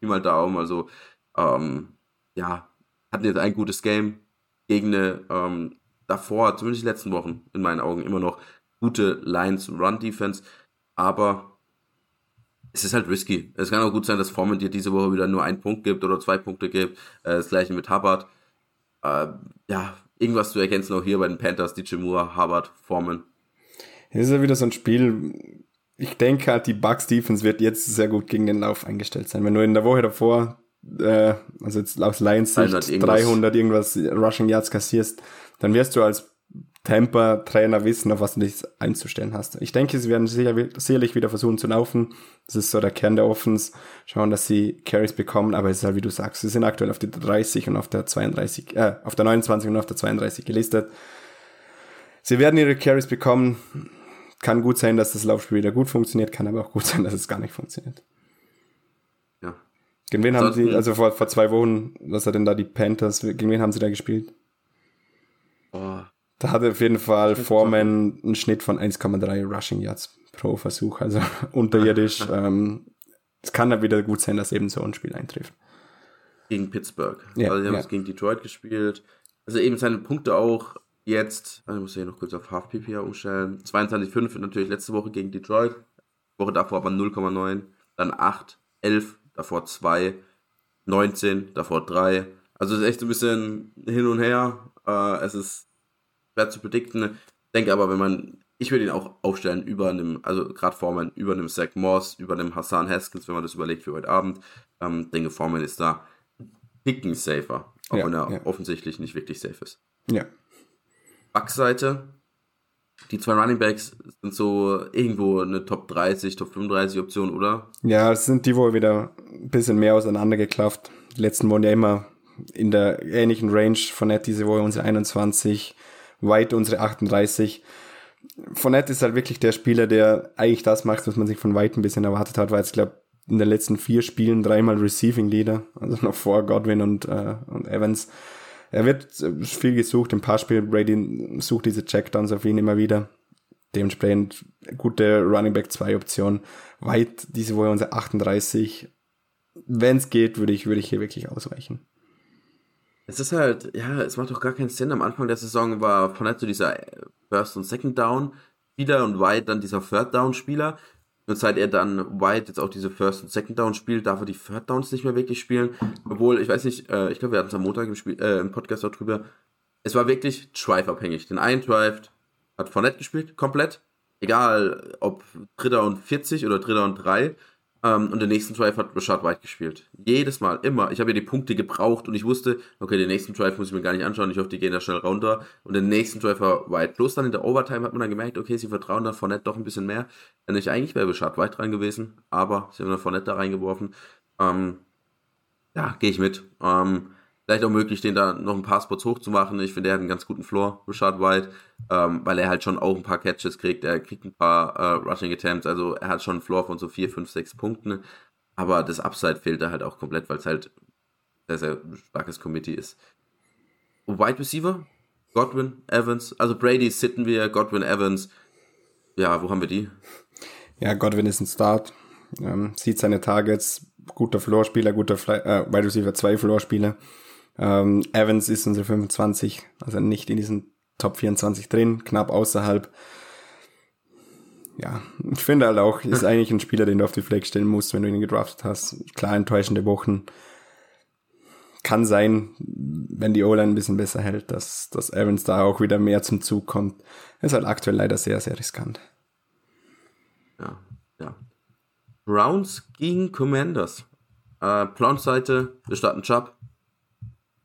Wie mal Daumen. Also, ähm, ja, hatten jetzt ein gutes Game gegen eine ähm, davor, zumindest die letzten Wochen, in meinen Augen immer noch gute Lines Run Defense, aber es ist halt risky. Es kann auch gut sein, dass Foreman dir diese Woche wieder nur einen Punkt gibt oder zwei Punkte gibt. Äh, das gleiche mit Hubbard. Äh, ja, irgendwas zu ergänzen auch hier bei den Panthers, DJ Moore, Hubbard, Foreman. Hier ist ja wieder so ein Spiel. Ich denke halt, die Bucks Defense wird jetzt sehr gut gegen den Lauf eingestellt sein. Wenn du in der Woche davor äh, also jetzt aus Lions Sicht 300 irgendwas. 300 irgendwas Rushing Yards kassierst, dann wirst du als Temper-Trainer wissen, auf was du dich einzustellen hast. Ich denke, sie werden sicher, sicherlich wieder versuchen zu laufen. Das ist so der Kern der Offens. Schauen, dass sie Carries bekommen, aber es ist halt, wie du sagst, sie sind aktuell auf der 30 und auf der 32, äh, auf der 29 und auf der 32 gelistet. Sie werden ihre Carries bekommen. Kann gut sein, dass das Laufspiel wieder gut funktioniert, kann aber auch gut sein, dass es gar nicht funktioniert. Gegen wen haben sie, also vor, vor zwei Wochen, was hat denn da die Panthers, gegen wen haben sie da gespielt? Da hatte auf jeden Fall Foreman einen Schnitt von 1,3 Rushing Yards pro Versuch, also unterirdisch. ähm, es kann da wieder gut sein, dass eben so ein Spiel eintrifft. Gegen Pittsburgh. Ja, also, sie haben ja. es gegen Detroit gespielt. Also, eben seine Punkte auch jetzt, also ich muss hier noch kurz auf Half PPA umstellen. 22,5 natürlich letzte Woche gegen Detroit. Woche davor aber 0,9, dann 8, 11, davor 2, 19, davor 3. Also es ist echt so ein bisschen hin und her. Äh, es ist schwer zu predikten. Ich denke aber, wenn man, ich würde ihn auch aufstellen über einem, also gerade Foreman, über einem Zach Moss, über einem Hassan Haskins, wenn man das überlegt für heute Abend. Ähm, denke, Foreman ist da picken safer, auch ja, wenn er ja. offensichtlich nicht wirklich safe ist. Ja. Backseite, die zwei Running Backs sind so irgendwo eine Top 30, Top 35 Option, oder? Ja, es sind die wohl wieder ein bisschen mehr auseinandergeklafft. Die letzten wurden ja immer in der ähnlichen Range. von Net diese Woche unsere 21, White unsere 38. Fournette ist halt wirklich der Spieler, der eigentlich das macht, was man sich von White ein bisschen erwartet hat, weil es, glaube in den letzten vier Spielen dreimal Receiving Leader, also noch vor Godwin und, äh, und Evans. Er wird viel gesucht im Passspiel. Brady sucht diese Checkdowns auf ihn immer wieder. Dementsprechend gute Running Back 2 Option. Weit diese Woche unser 38. Wenn es geht, würde ich, würde ich hier wirklich ausweichen. Es ist halt, ja, es macht doch gar keinen Sinn. Am Anfang der Saison war Fournette so dieser First und Second Down Spieler und White dann dieser Third Down Spieler. Und seit er dann White jetzt auch diese First und Second Down spielt, darf er die Third Downs nicht mehr wirklich spielen. Obwohl, ich weiß nicht, äh, ich glaube, wir hatten es am Montag im, Spiel, äh, im Podcast darüber. Es war wirklich Drive-abhängig. Den einen Drive hat Fournette gespielt, komplett. egal ob Dritter und 40 oder Dritter und 3, ähm, und den nächsten Drive hat Rashad White gespielt. Jedes Mal, immer. Ich habe ja die Punkte gebraucht und ich wusste, okay, den nächsten Drive muss ich mir gar nicht anschauen. Ich hoffe, die gehen da schnell runter. Und den nächsten Drive war White. Bloß dann in der Overtime hat man dann gemerkt, okay, sie vertrauen da Fournette doch ein bisschen mehr. Denn ich eigentlich wäre Rashad White dran gewesen, aber sie haben dann Fournette da reingeworfen. Ähm, ja, gehe ich mit. Ähm, vielleicht auch möglich, den da noch ein paar Spots hochzumachen. Ich finde, er hat einen ganz guten Floor, Richard White, ähm, weil er halt schon auch ein paar Catches kriegt. Er kriegt ein paar äh, Rushing Attempts, also er hat schon einen Floor von so 4, 5, 6 Punkten. Aber das Upside fehlt da halt auch komplett, weil es halt sehr, sehr starkes Committee ist. Wide Receiver, Godwin, Evans, also Brady sitten wir, Godwin, Evans. Ja, wo haben wir die? Ja, Godwin ist ein Start. Ähm, sieht seine Targets, guter Floorspieler, guter Fly äh, Wide Receiver, zwei Floorspieler. Ähm, Evans ist unsere 25, also nicht in diesen Top 24 drin, knapp außerhalb. Ja, ich finde halt auch, ist eigentlich ein Spieler, den du auf die Flex stellen musst, wenn du ihn gedraftet hast. Klar, enttäuschende Wochen. Kann sein, wenn die O-Line ein bisschen besser hält, dass, dass Evans da auch wieder mehr zum Zug kommt. Ist halt aktuell leider sehr, sehr riskant. Ja, ja. Browns gegen Commanders. Äh, Plan-Seite, wir starten Chubb.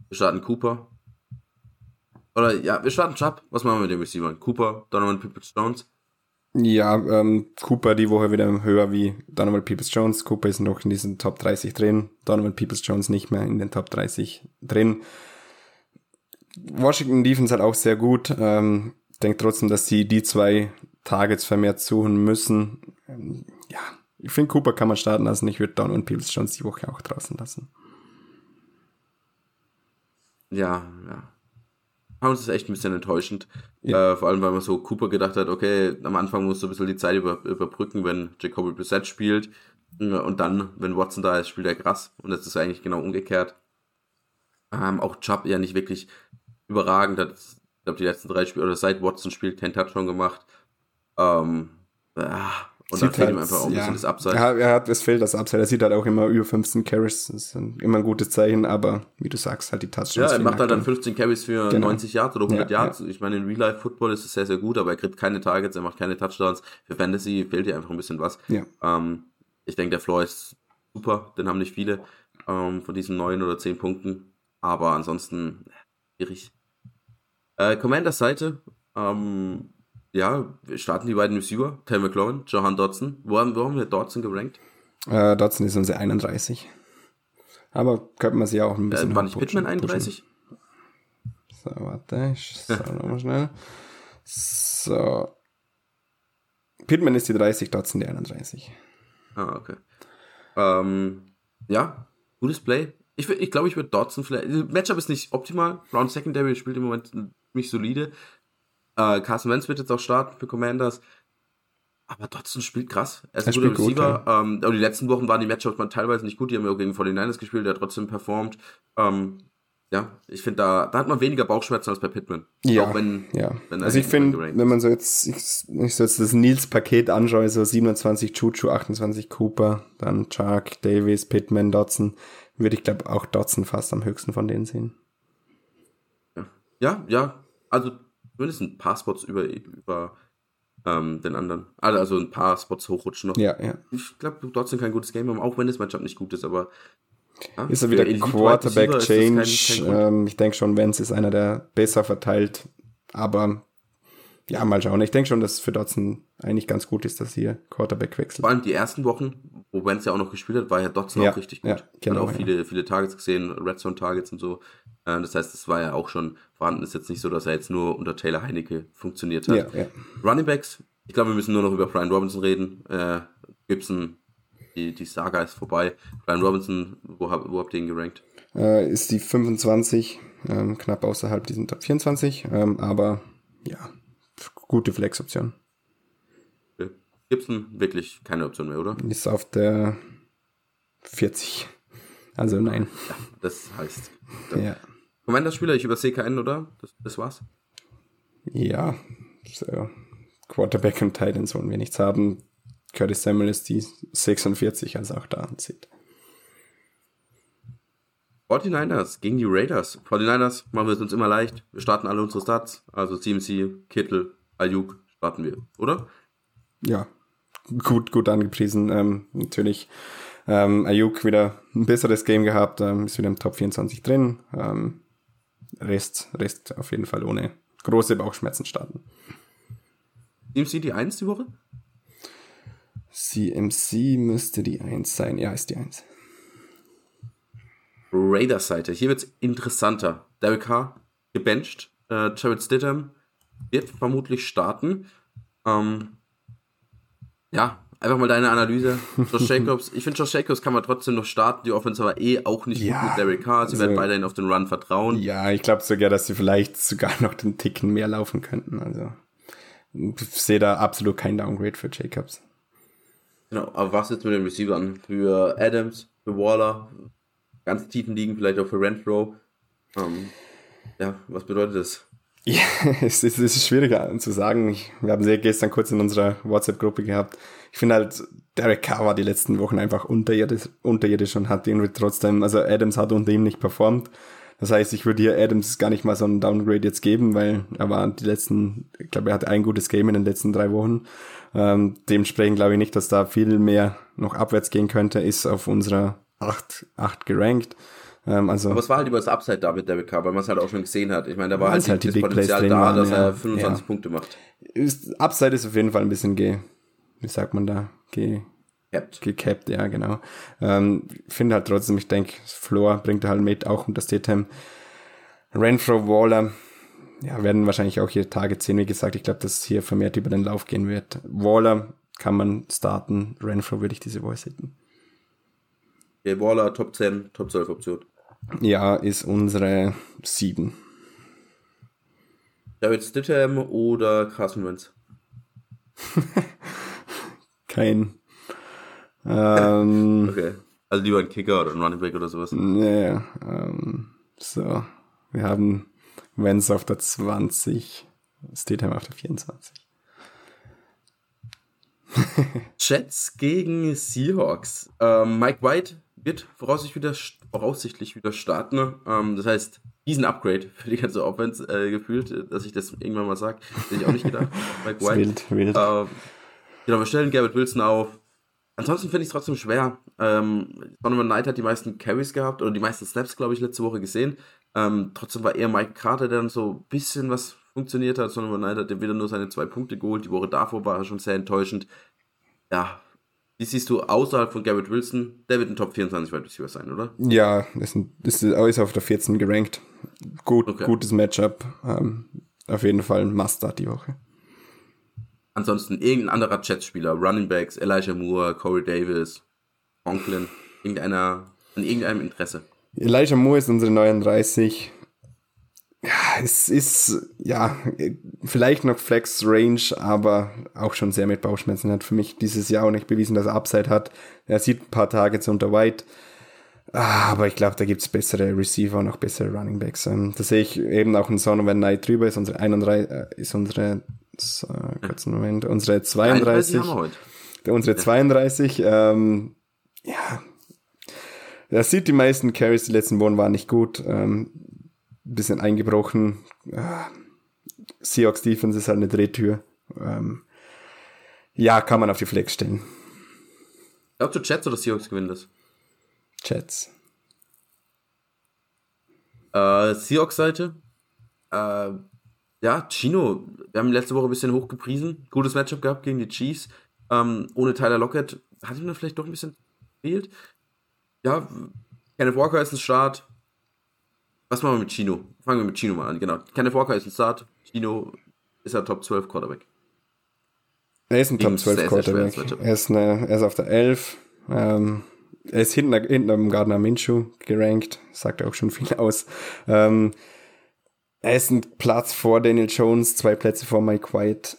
Wir starten Cooper. Oder ja, wir starten Chubb. Was machen wir mit dem Receiver? Cooper, Donovan Peoples Jones. Ja, ähm, Cooper die Woche wieder höher wie Donovan Peoples Jones. Cooper ist noch in diesen Top 30 drin. Donovan Peoples Jones nicht mehr in den Top 30 drin. Washington Defense hat auch sehr gut. Ähm, denke trotzdem, dass sie die zwei Targets vermehrt suchen müssen. Ähm, ja, ich finde, Cooper kann man starten lassen. Ich würde Don und Peoples Jones die Woche auch draußen lassen. Ja, ja. Aber es ist echt ein bisschen enttäuschend. Ja. Äh, vor allem, weil man so Cooper gedacht hat, okay, am Anfang musst du ein bisschen die Zeit über, überbrücken, wenn Jacoby Brissett spielt. Und dann, wenn Watson da ist, spielt er krass. Und das ist eigentlich genau umgekehrt. Ähm, auch Chubb ja nicht wirklich überragend. Hat, ich glaube, die letzten drei Spiele, oder seit Watson spielt, kein Touchdown gemacht. Ähm, ja, und dann fehlt halt, ihm einfach auch ein ja, bisschen das Upside. Ja, er hat, es fehlt das Upside. Er sieht halt auch immer über 15 Carries. Das ist immer ein gutes Zeichen, aber wie du sagst, halt die Touchdowns. Ja, er macht halt dann 15 Carries für genau. 90 Yards oder 100 ja, Yards. Ja. Ich meine, in Real-Life-Football ist es sehr, sehr gut, aber er kriegt keine Targets, er macht keine Touchdowns. Für Fantasy fehlt ihm einfach ein bisschen was. Ja. Ähm, ich denke, der Floor ist super, den haben nicht viele ähm, von diesen 9 oder 10 Punkten. Aber ansonsten schwierig. Äh, Commanders Seite, ähm, ja, starten die beiden Receiver, Terry McLaurin, Johan Dodson. Wo haben, wo haben wir Dodson gerankt? Äh, Dodson ist unsere 31. Aber könnte man sie auch ein bisschen. Äh, war nicht Pittman 31? So, warte, ich sag nochmal schnell. So. Pittman ist die 30, Dodson die 31. Ah, okay. Ähm, ja, gutes Play. Ich, ich glaube, ich würde Dodson vielleicht. Matchup ist nicht optimal. Round Secondary spielt im Moment ziemlich solide. Äh, Carson Wentz wird jetzt auch starten für Commanders. Aber Dodson spielt krass. Er ist ein guter Receiver. Gut, ja. ähm, aber die letzten Wochen waren die Matchups mal teilweise nicht gut. Die haben ja auch gegen 49ers gespielt, der hat trotzdem performt. Ähm, ja, ich finde, da, da hat man weniger Bauchschmerzen als bei Pittman. Ja, wenn, ja. Wenn also ich finde, wenn man so jetzt, ich, ich so jetzt das Nils-Paket anschaue, so 27 Chuchu, 28 Cooper, dann Chuck, Davis, Pittman, Dodson, würde ich glaube auch Dodson fast am höchsten von denen sehen. Ja, ja, ja. also zumindest ein paar Spots über, über ähm, den anderen. Also, also ein paar Spots hochrutschen noch. Ja, ja. Ich glaube, trotzdem kein gutes Game haben, auch wenn das Matchup nicht gut ist, aber. Ja, ist er wieder Quarterback Change? Kein, kein ähm, ich denke schon, Vance ist einer, der besser verteilt, aber ja, mal schauen. Ich denke schon, dass es für Dotson eigentlich ganz gut ist, dass hier Quarterback wechselt. Vor allem die ersten Wochen, wo Vance ja auch noch gespielt hat, war ja Dotson ja, auch richtig gut. Ja, genau, hat auch viele, ja. viele Targets gesehen, Red Zone Targets und so. Äh, das heißt, das war ja auch schon vorhanden. Ist jetzt nicht so, dass er jetzt nur unter Taylor Heinecke funktioniert hat. Ja, ja. Running Backs, ich glaube, wir müssen nur noch über Brian Robinson reden. Äh, Gibson, die, die Saga ist vorbei. Brian Robinson, wo, hab, wo habt ihr ihn gerankt? Äh, ist die 25, ähm, knapp außerhalb diesen Top 24, ähm, aber ja, gute Flex-Option. Okay. Gibson wirklich keine Option mehr, oder? Ist auf der 40. Also nein. Ja, das heißt. Ja. Commander-Spieler, ich übersehe keinen, oder? Das, das war's? Ja, so. Quarterback und Titans wollen wir nichts haben. Curtis Samuel ist die 46, also auch da anzieht. 49ers gegen die Raiders. 49ers machen wir es uns immer leicht. Wir starten alle unsere Stats. Also CMC, Kittel, Ayuk starten wir, oder? ja, gut, gut angepriesen. Ähm, natürlich ähm, Ayuk wieder ein besseres Game gehabt, ähm, ist wieder im Top 24 drin. Ähm, Rest, Rest auf jeden Fall ohne große Bauchschmerzen starten. CMC die 1 die Woche? CMC müsste die 1 sein. Ja, ist die 1. Raiders-Seite. Hier wird es interessanter. Derek Carr gebencht. Äh, Jared Stidham wird vermutlich starten. Ähm, ja, einfach mal deine Analyse. Josh Jacobs. Ich finde, Josh Jacobs kann man trotzdem noch starten. Die Offense war eh auch nicht ja, gut mit Derek Carr. Sie also, werden weiterhin auf den Run vertrauen. Ja, ich glaube sogar, dass sie vielleicht sogar noch den Ticken mehr laufen könnten. Also ich sehe da absolut kein Downgrade für Jacobs. Genau, aber was jetzt mit den Receivern? Für Adams, für Waller, ganz tiefen Ligen, vielleicht auch für Renfro. Ähm, ja, was bedeutet das? Ja, es ist, es ist schwieriger zu sagen. Wir haben sie gestern kurz in unserer WhatsApp-Gruppe gehabt. Ich finde halt, Derek Carr war die letzten Wochen einfach unterirdisch, unterirdisch und hat irgendwie trotzdem, also Adams hat unter ihm nicht performt. Das heißt, ich würde hier Adams gar nicht mal so einen Downgrade jetzt geben, weil er war die letzten, ich glaube, er hatte ein gutes Game in den letzten drei Wochen. Ähm, dementsprechend glaube ich nicht, dass da viel mehr noch abwärts gehen könnte, ist auf unserer 8, 8 gerankt. Ähm, also, Aber es war halt über das Upside da mit Derek Carr, weil man es halt auch schon gesehen hat. Ich meine, da war halt, halt die das Potenzial da, waren, dass ja. er 25 ja. Punkte macht. Ist, Upside ist auf jeden Fall ein bisschen ge, wie sagt man da, ge, Gecapped. Gecapped, ja, genau. Ähm, finde halt trotzdem, ich denke, Floor bringt halt mit, auch unter Statham. Renfro, Waller, ja, werden wahrscheinlich auch hier Tage 10, wie gesagt. Ich glaube, dass hier vermehrt über den Lauf gehen wird. Waller kann man starten. Renfro würde ich diese Voice hitten. Okay, Waller, Top 10, Top 12 Option. Ja, ist unsere 7. David Stidham oder Carson Wentz? Kein. Ähm, okay. Also lieber ein Kicker oder ein Running Back oder sowas. Nee, ähm, so. Wir haben Wentz auf der 20, Stidham auf der 24. Jets gegen Seahawks. Ähm, Mike White wird voraussichtlich wieder, voraussichtlich wieder starten. Ähm, das heißt, diesen Upgrade für die ganze Offense äh, gefühlt, dass ich das irgendwann mal sage, hätte ich auch nicht gedacht. Mike White. Wild, wild. Ähm, genau, wir stellen Garrett Wilson auf. Ansonsten finde ich es trotzdem schwer. Ähm, Donovan Knight hat die meisten Carries gehabt oder die meisten Snaps, glaube ich, letzte Woche gesehen. Ähm, trotzdem war eher Mike Carter, der dann so ein bisschen was funktioniert hat. Donovan Knight hat wieder nur seine zwei Punkte geholt. Die Woche davor war er schon sehr enttäuschend. Ja, wie siehst du außerhalb von Garrett Wilson? Der wird ein Top 24 Wide Receiver sein, oder? Ja, ist, ein, ist, ist auf der 14 gerankt. Gut, okay. Gutes Matchup. Ähm, auf jeden Fall ein Must-Start die Woche. Ansonsten irgendein anderer Jets-Spieler, Running Backs, Elijah Moore, Corey Davis, Conklin, irgendeiner, an irgendeinem Interesse. Elijah Moore ist unsere 39. Ja, es ist, ja, vielleicht noch Flex Range, aber auch schon sehr mit Bauchschmerzen. Hat für mich dieses Jahr auch nicht bewiesen, dass er Upside hat. Er sieht ein paar Tage zu unter White. Ah, aber ich glaube, da gibt es bessere Receiver und auch bessere Running Backs. Ähm, da sehe ich eben auch einen Son, wenn Knight drüber ist. Unsere 31, äh, ist unsere so, kurz einen Moment. Unsere 32. Unsere 32. Ähm, ja. Das sieht die meisten Carries die letzten Wochen waren nicht gut. Ähm, bisschen eingebrochen. Ah, Seahawks Defense ist halt eine Drehtür. Ähm, ja, kann man auf die Flex stellen. Glaubst du, Jets oder Seahawks gewinnen das? Jets. Äh, Seahawks-Seite. Äh, ja, Chino, wir haben letzte Woche ein bisschen hochgepriesen. Gutes Matchup gehabt gegen die Chiefs. Ähm, ohne Tyler Lockett hat ihm dann vielleicht doch ein bisschen gefehlt. Ja, Kenneth Walker ist ein Start. Was machen wir mit Chino? Fangen wir mit Chino mal an, genau. Kenneth Walker ist ein Start. Chino ist ein Top 12 Quarterback. Er ist ein Top 12 Quarterback. Er ist, eine, er ist auf der 11. Ähm, er ist hinten, hinten am Gardner Minshew gerankt. Sagt auch schon viel aus. Ähm, er ist ein Platz vor Daniel Jones, zwei Plätze vor Mike White.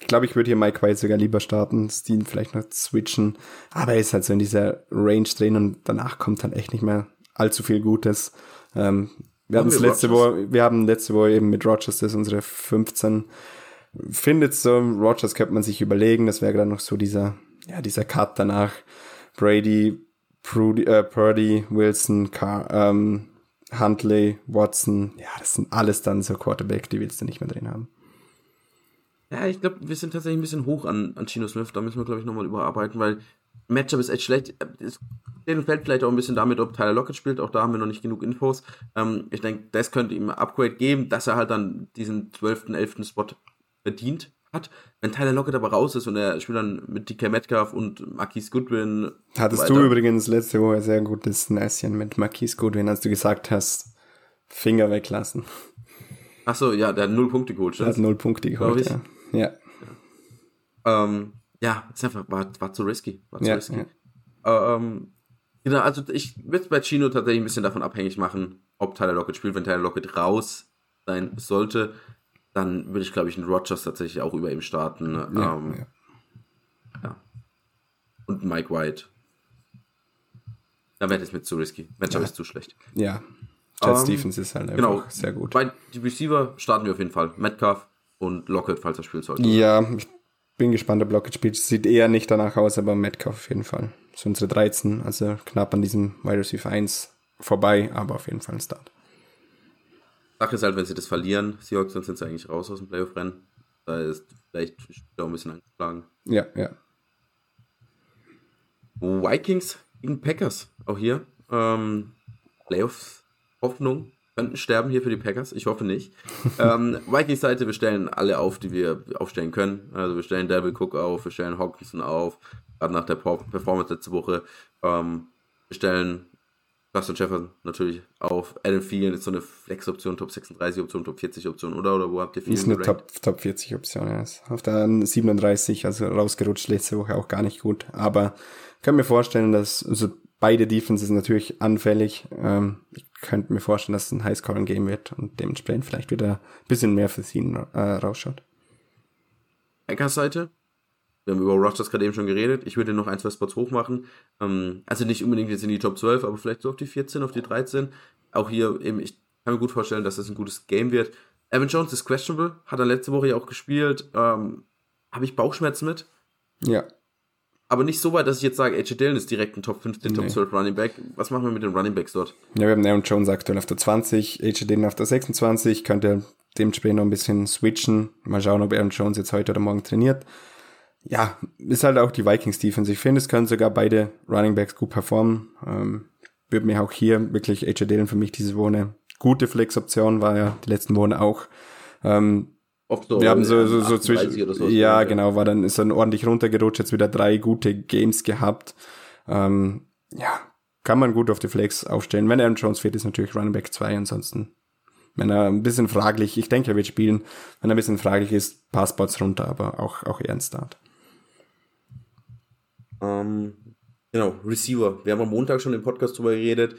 Ich glaube, ich würde hier Mike White sogar lieber starten, Steen vielleicht noch switchen. Aber er ist halt so in dieser Range drin und danach kommt dann echt nicht mehr allzu viel Gutes. Ähm, wir hatten letzte Woche, wir haben letzte Woche eben mit Rogers, das ist unsere 15. Findet so, Rogers könnte man sich überlegen, das wäre gerade noch so dieser, ja, dieser Cut danach. Brady, Prudy, äh, Purdy, Wilson, Car, ähm, Huntley, Watson, ja, das sind alles dann so Quarterback, die willst du nicht mehr drin haben. Ja, ich glaube, wir sind tatsächlich ein bisschen hoch an, an Chino Smith. Da müssen wir, glaube ich, nochmal überarbeiten, weil Matchup ist echt schlecht. Es fällt vielleicht auch ein bisschen damit, ob Tyler Lockett spielt. Auch da haben wir noch nicht genug Infos. Ähm, ich denke, das könnte ihm ein Upgrade geben, dass er halt dann diesen 12., 11. Spot verdient hat. Wenn Tyler Lockett aber raus ist und er spielt dann mit DK Metcalf und Marquise Goodwin. Hattest du übrigens letzte Woche sehr gutes Näschen mit Marquise Goodwin, als du gesagt hast, Finger weglassen. Achso, ja, der hat null Punkte geholt. Der hat null Punkte geholt, ja. Ja. Ja, ähm, ja ist einfach, war, war zu risky. War zu ja, risky. Ja. Ähm, genau, also ich würde es bei Chino tatsächlich ein bisschen davon abhängig machen, ob Tyler Lockett spielt. Wenn Tyler Lockett raus sein sollte, dann würde ich, glaube ich, einen Rogers tatsächlich auch über ihm starten. Ja, ähm, ja. Und Mike White. Da wäre das mit zu risky. Matchup ist zu schlecht. Ja. Chad um, Stevens ist halt genau, sehr gut. Bei die Receiver starten wir auf jeden Fall. Metcalf und Lockett, falls er spielen sollte. Ja, ich bin gespannt, ob Lockett spielt. Sieht eher nicht danach aus, aber Metcalf auf jeden Fall. So unsere 13, also knapp an diesem Wide Receiver 1 vorbei, aber auf jeden Fall ein Start. Sache ist halt, wenn sie das verlieren, Seahawks, dann sind sie eigentlich raus aus dem Playoff-Rennen. Da ist vielleicht auch ein bisschen angeschlagen. Ja, ja. Vikings gegen Packers, auch hier. Ähm, Playoffs-Hoffnung könnten sterben hier für die Packers. Ich hoffe nicht. ähm, Vikings Seite, wir stellen alle auf, die wir aufstellen können. Also wir stellen Devil Cook auf, wir stellen Hawkinson auf, gerade nach der Performance letzte Woche. Ähm, wir stellen Justin Jefferson natürlich auf. Adam Thielen ist so eine Flex-Option, Top 36 Option, Top 40 Option, oder? Oder wo habt ihr Thielen Ist eine Top, Top 40 Option, ja. Ist auf der 37, also rausgerutscht letzte Woche auch gar nicht gut. Aber ich kann mir vorstellen, dass also beide Defenses natürlich anfällig. Ähm, ich könnte mir vorstellen, dass es ein Highscoring-Game wird und dementsprechend vielleicht wieder ein bisschen mehr für sie äh, rausschaut. Packers Seite, wir haben über Rosters gerade eben schon geredet. Ich würde noch ein, zwei Spots hochmachen. Ähm, also nicht unbedingt jetzt in die Top 12, aber vielleicht so auf die 14, auf die 13. Auch hier eben, ich kann mir gut vorstellen, dass das ein gutes Game wird. Evan Jones ist questionable, hat er letzte Woche ja auch gespielt. Ähm, Habe ich Bauchschmerzen mit? Ja. Aber nicht so weit, dass ich jetzt sage, AJ Dillon ist direkt ein Top 15, nee. Top 12 Running Back. Was machen wir mit den Running Backs dort? Ja, wir haben Aaron Jones aktuell auf der 20, AJ Dillon auf der 26, könnte dementsprechend noch ein bisschen switchen. Mal schauen, ob Aaron Jones jetzt heute oder morgen trainiert ja, ist halt auch die Vikings Defense. Ich finde, es können sogar beide Running Backs gut performen. Ähm, würde mir auch hier wirklich AJ Dillon für mich diese Woche eine gute Flex-Option, war ja die letzten Wochen auch. Ähm, Oft so, wir haben so, so, so zwischen, so ja, genau, war dann, ist dann ordentlich runtergerutscht, jetzt wieder drei gute Games gehabt. Ähm, ja, kann man gut auf die Flex aufstellen. Wenn Aaron Jones fehlt, ist natürlich Running Back 2, ansonsten wenn er ein bisschen fraglich, ich denke, er wird spielen. Wenn er ein bisschen fraglich ist, paar Spots runter, aber auch, auch eher ein Start. Ähm, genau, Receiver. Wir haben am Montag schon im Podcast drüber geredet.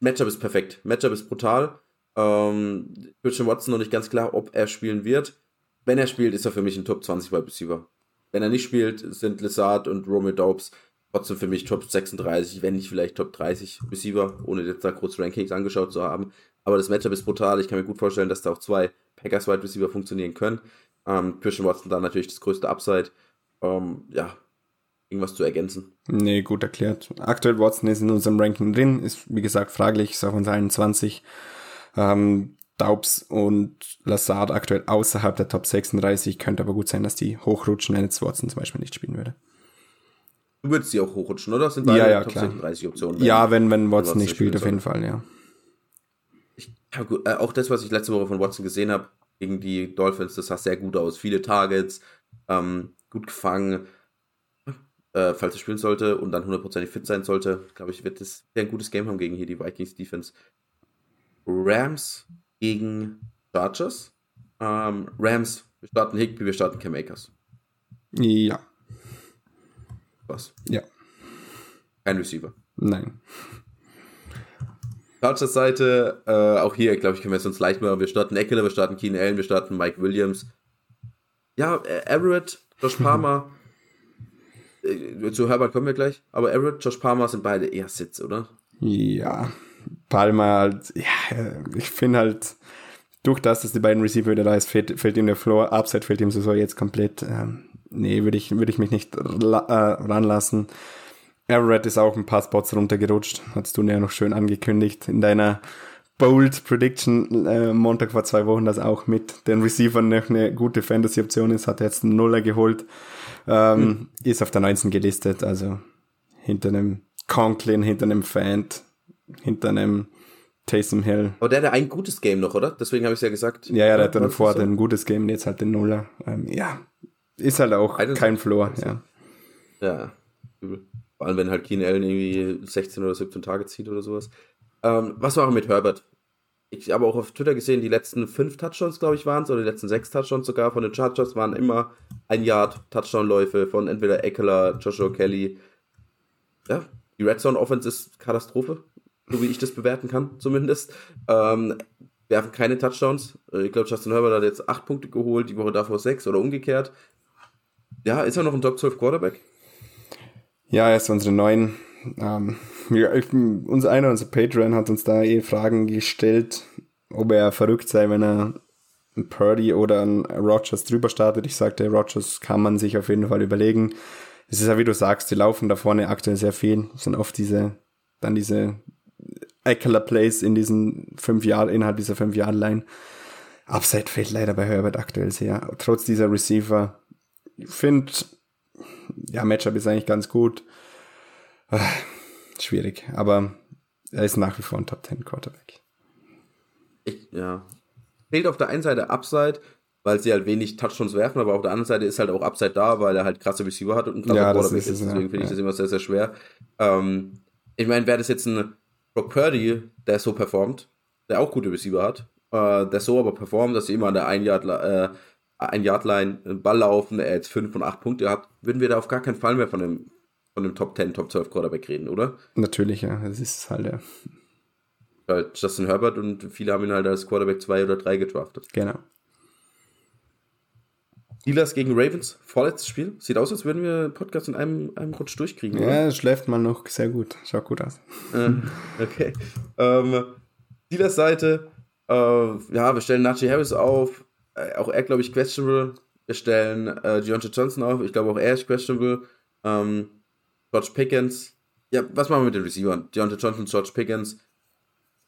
Matchup ist perfekt. Matchup ist brutal. Ähm, Christian Watson noch nicht ganz klar, ob er spielen wird. Wenn er spielt, ist er für mich ein Top 20 Wide Receiver. Wenn er nicht spielt, sind Lizard und Romeo Daubs trotzdem für mich Top 36, wenn nicht vielleicht Top 30 Receiver, ohne jetzt da kurz Rankings angeschaut zu haben. Aber das Matchup ist brutal. Ich kann mir gut vorstellen, dass da auch zwei Packers Wide Receiver funktionieren können. Ähm, Christian Watson da natürlich das größte Upside. Ähm, ja, irgendwas zu ergänzen? Nee, gut erklärt. Aktuell Watson ist in unserem Ranking drin, ist wie gesagt fraglich, ist auf uns 21. Ähm, Daubs und Lassard aktuell außerhalb der Top 36, könnte aber gut sein, dass die hochrutschen, wenn jetzt Watson zum Beispiel nicht spielen würde. Du würdest sie auch hochrutschen, oder? Das sind beide ja, ja, Top klar. 36 Optionen. Ja, wenn, wenn Watson nicht spielt, auf jeden Fall, ja. Ich, ja gut, äh, auch das, was ich letzte Woche von Watson gesehen habe, gegen die Dolphins, das sah sehr gut aus. Viele Targets, ähm, gut gefangen äh, falls er spielen sollte und dann hundertprozentig fit sein sollte, glaube ich, wird es ein gutes Game haben gegen hier die Vikings Defense. Rams gegen Chargers. Ähm, Rams, wir starten Higby, wir starten Cam Akers. Ja. Was? Ja. Kein Receiver. Nein. Chargers Seite, äh, auch hier, glaube ich, können wir es uns leicht machen. Wir starten Eckler, wir starten Keen Allen, wir starten Mike Williams. Ja, äh, Everett, Josh Palmer. Äh, zu Herbert kommen wir gleich. Aber Everett, Josh Palmer sind beide eher Sitz, oder? Ja. Palmer halt, ja, ich finde halt, durch das, dass die beiden Receiver wieder da ist, fehlt, fehlt ihm der Floor, Upside fehlt ihm so jetzt komplett. Ähm, nee, würde ich, würde ich mich nicht äh, ranlassen. Everett ist auch ein paar Spots runtergerutscht. Hast du ja noch schön angekündigt in deiner Bold Prediction äh, Montag vor zwei Wochen, dass auch mit den Receivern noch eine gute Fantasy-Option ist, hat jetzt einen Nuller geholt, ähm, hm. ist auf der 19 gelistet, also hinter einem Conklin, hinter einem Fant, hinter einem Taysom Hill. Aber der hatte ein gutes Game noch, oder? Deswegen habe ich es ja gesagt. Ja, ja, der hat dann vorher ein gutes Game, jetzt halt den Nuller. Ähm, ja, ist halt auch kein Floor, ja. Ja, Vor allem, wenn halt Keen Allen irgendwie 16 oder 17 Tage zieht oder sowas. Ähm, was war mit Herbert? Ich habe auch auf Twitter gesehen, die letzten fünf Touchdowns, glaube ich, waren es, oder die letzten sechs Touchdowns sogar von den Chargers waren immer ein Yard Touchdown-Läufe von entweder Eckler, Joshua Kelly. Ja, die Red Zone Offense ist Katastrophe so wie ich das bewerten kann, zumindest. Ähm, werfen keine Touchdowns. Äh, ich glaube, Justin Herbert hat jetzt acht Punkte geholt, die Woche davor sechs oder umgekehrt. Ja, ist er noch ein Top 12 Quarterback? Ja, er ist unsere neuen. Ähm, ja, unser einer, unser Patreon hat uns da eh Fragen gestellt, ob er verrückt sei, wenn er ein Purdy oder ein Rogers drüber startet. Ich sagte, Rogers kann man sich auf jeden Fall überlegen. Es ist ja, wie du sagst, die laufen da vorne aktuell sehr viel. Es sind oft diese, dann diese Eckler Plays in diesen fünf Jahren, innerhalb dieser fünf Jahre Line. Upside fehlt leider bei Herbert aktuell sehr. Trotz dieser Receiver. Ich finde, ja, Matchup ist eigentlich ganz gut. Äh, schwierig, aber er ist nach wie vor ein Top 10 Quarterback. Ich, ja. Fehlt auf der einen Seite Upside, weil sie halt wenig Touchdowns werfen, aber auf der anderen Seite ist halt auch Upside da, weil er halt krasse Receiver hat und ein krasser ja, Quarterback ist. Deswegen ja, finde ich das immer sehr, sehr schwer. Ähm, ich meine, wäre das jetzt ein Brock Purdy, der so performt, der auch gute Receiver hat, äh, der so aber performt, dass sie immer an der ein Yard, äh, ein Yard Line Ball laufen, er jetzt 5 und 8 Punkte hat, würden wir da auf gar keinen Fall mehr von dem, von dem Top 10, Top 12 Quarterback reden, oder? Natürlich, ja. Das ist halt ja. Justin Herbert und viele haben ihn halt als Quarterback 2 oder 3 gedraftet. Genau. Steelers gegen Ravens, vorletztes Spiel. Sieht aus, als würden wir Podcast in einem, einem Rutsch durchkriegen. Ja, oder? schläft man noch sehr gut. Schaut gut aus. Äh, okay. Ähm, Steelers Seite, äh, ja, wir stellen Najee Harris auf. Äh, auch er, glaube ich, questionable. Wir stellen äh, Deontay Johnson auf. Ich glaube, auch er ist questionable. Ähm, George Pickens. Ja, was machen wir mit den Receivern? Deontay Johnson, George Pickens.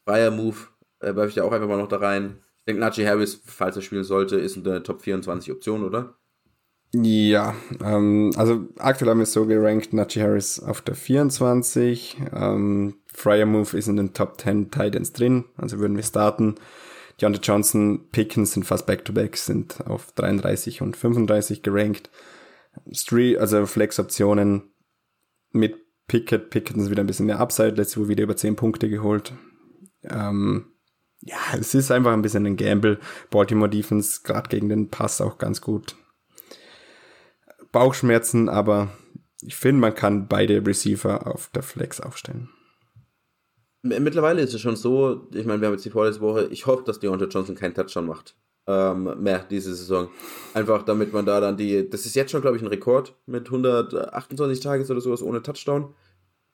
Freier Move. Äh, werfe ich ja auch einfach mal noch da rein. Ich denke, Najee Harris, falls er spielen sollte, ist eine Top 24 Option, oder? Ja, ähm, also aktuell haben wir so gerankt, Najee Harris auf der 24, ähm, Fryer Move ist in den Top 10 Titans drin, also würden wir starten. Deontay Johnson, Pickens sind fast Back-to-Back, sind auf 33 und 35 gerankt. Street, also Flex-Optionen mit Pickett, Pickens wieder ein bisschen mehr Upside, letzte Woche wieder über 10 Punkte geholt. Ähm, ja, es ist einfach ein bisschen ein Gamble. Baltimore Defense gerade gegen den Pass auch ganz gut. Bauchschmerzen, aber ich finde, man kann beide Receiver auf der Flex aufstellen. Mittlerweile ist es schon so, ich meine, wir haben jetzt die vorletzte Woche, ich hoffe, dass Deontay Johnson keinen Touchdown macht. Ähm, mehr diese Saison. Einfach damit man da dann die, das ist jetzt schon, glaube ich, ein Rekord mit 128 Tages oder sowas ohne Touchdown.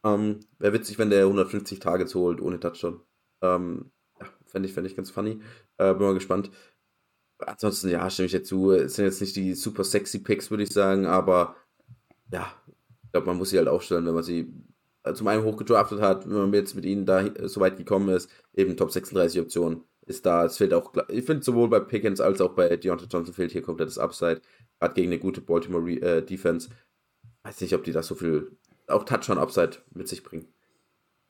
Ähm, Wäre witzig, wenn der 150 Tages holt ohne Touchdown. Ähm, Fände ich, fänd ich ganz funny. Äh, bin mal gespannt. Ansonsten, ja, stimme ich dazu. Es sind jetzt nicht die super sexy Picks, würde ich sagen, aber ja, ich glaube, man muss sie halt aufstellen, wenn man sie äh, zum einen hochgedraftet hat, wenn man jetzt mit ihnen da so weit gekommen ist, eben Top 36 Option ist da. Es fehlt auch, ich finde sowohl bei Pickens als auch bei Deontay Johnson fehlt hier komplett das Upside. Gerade gegen eine gute Baltimore äh, Defense. Weiß nicht, ob die da so viel, auch Touchdown-Upside mit sich bringen.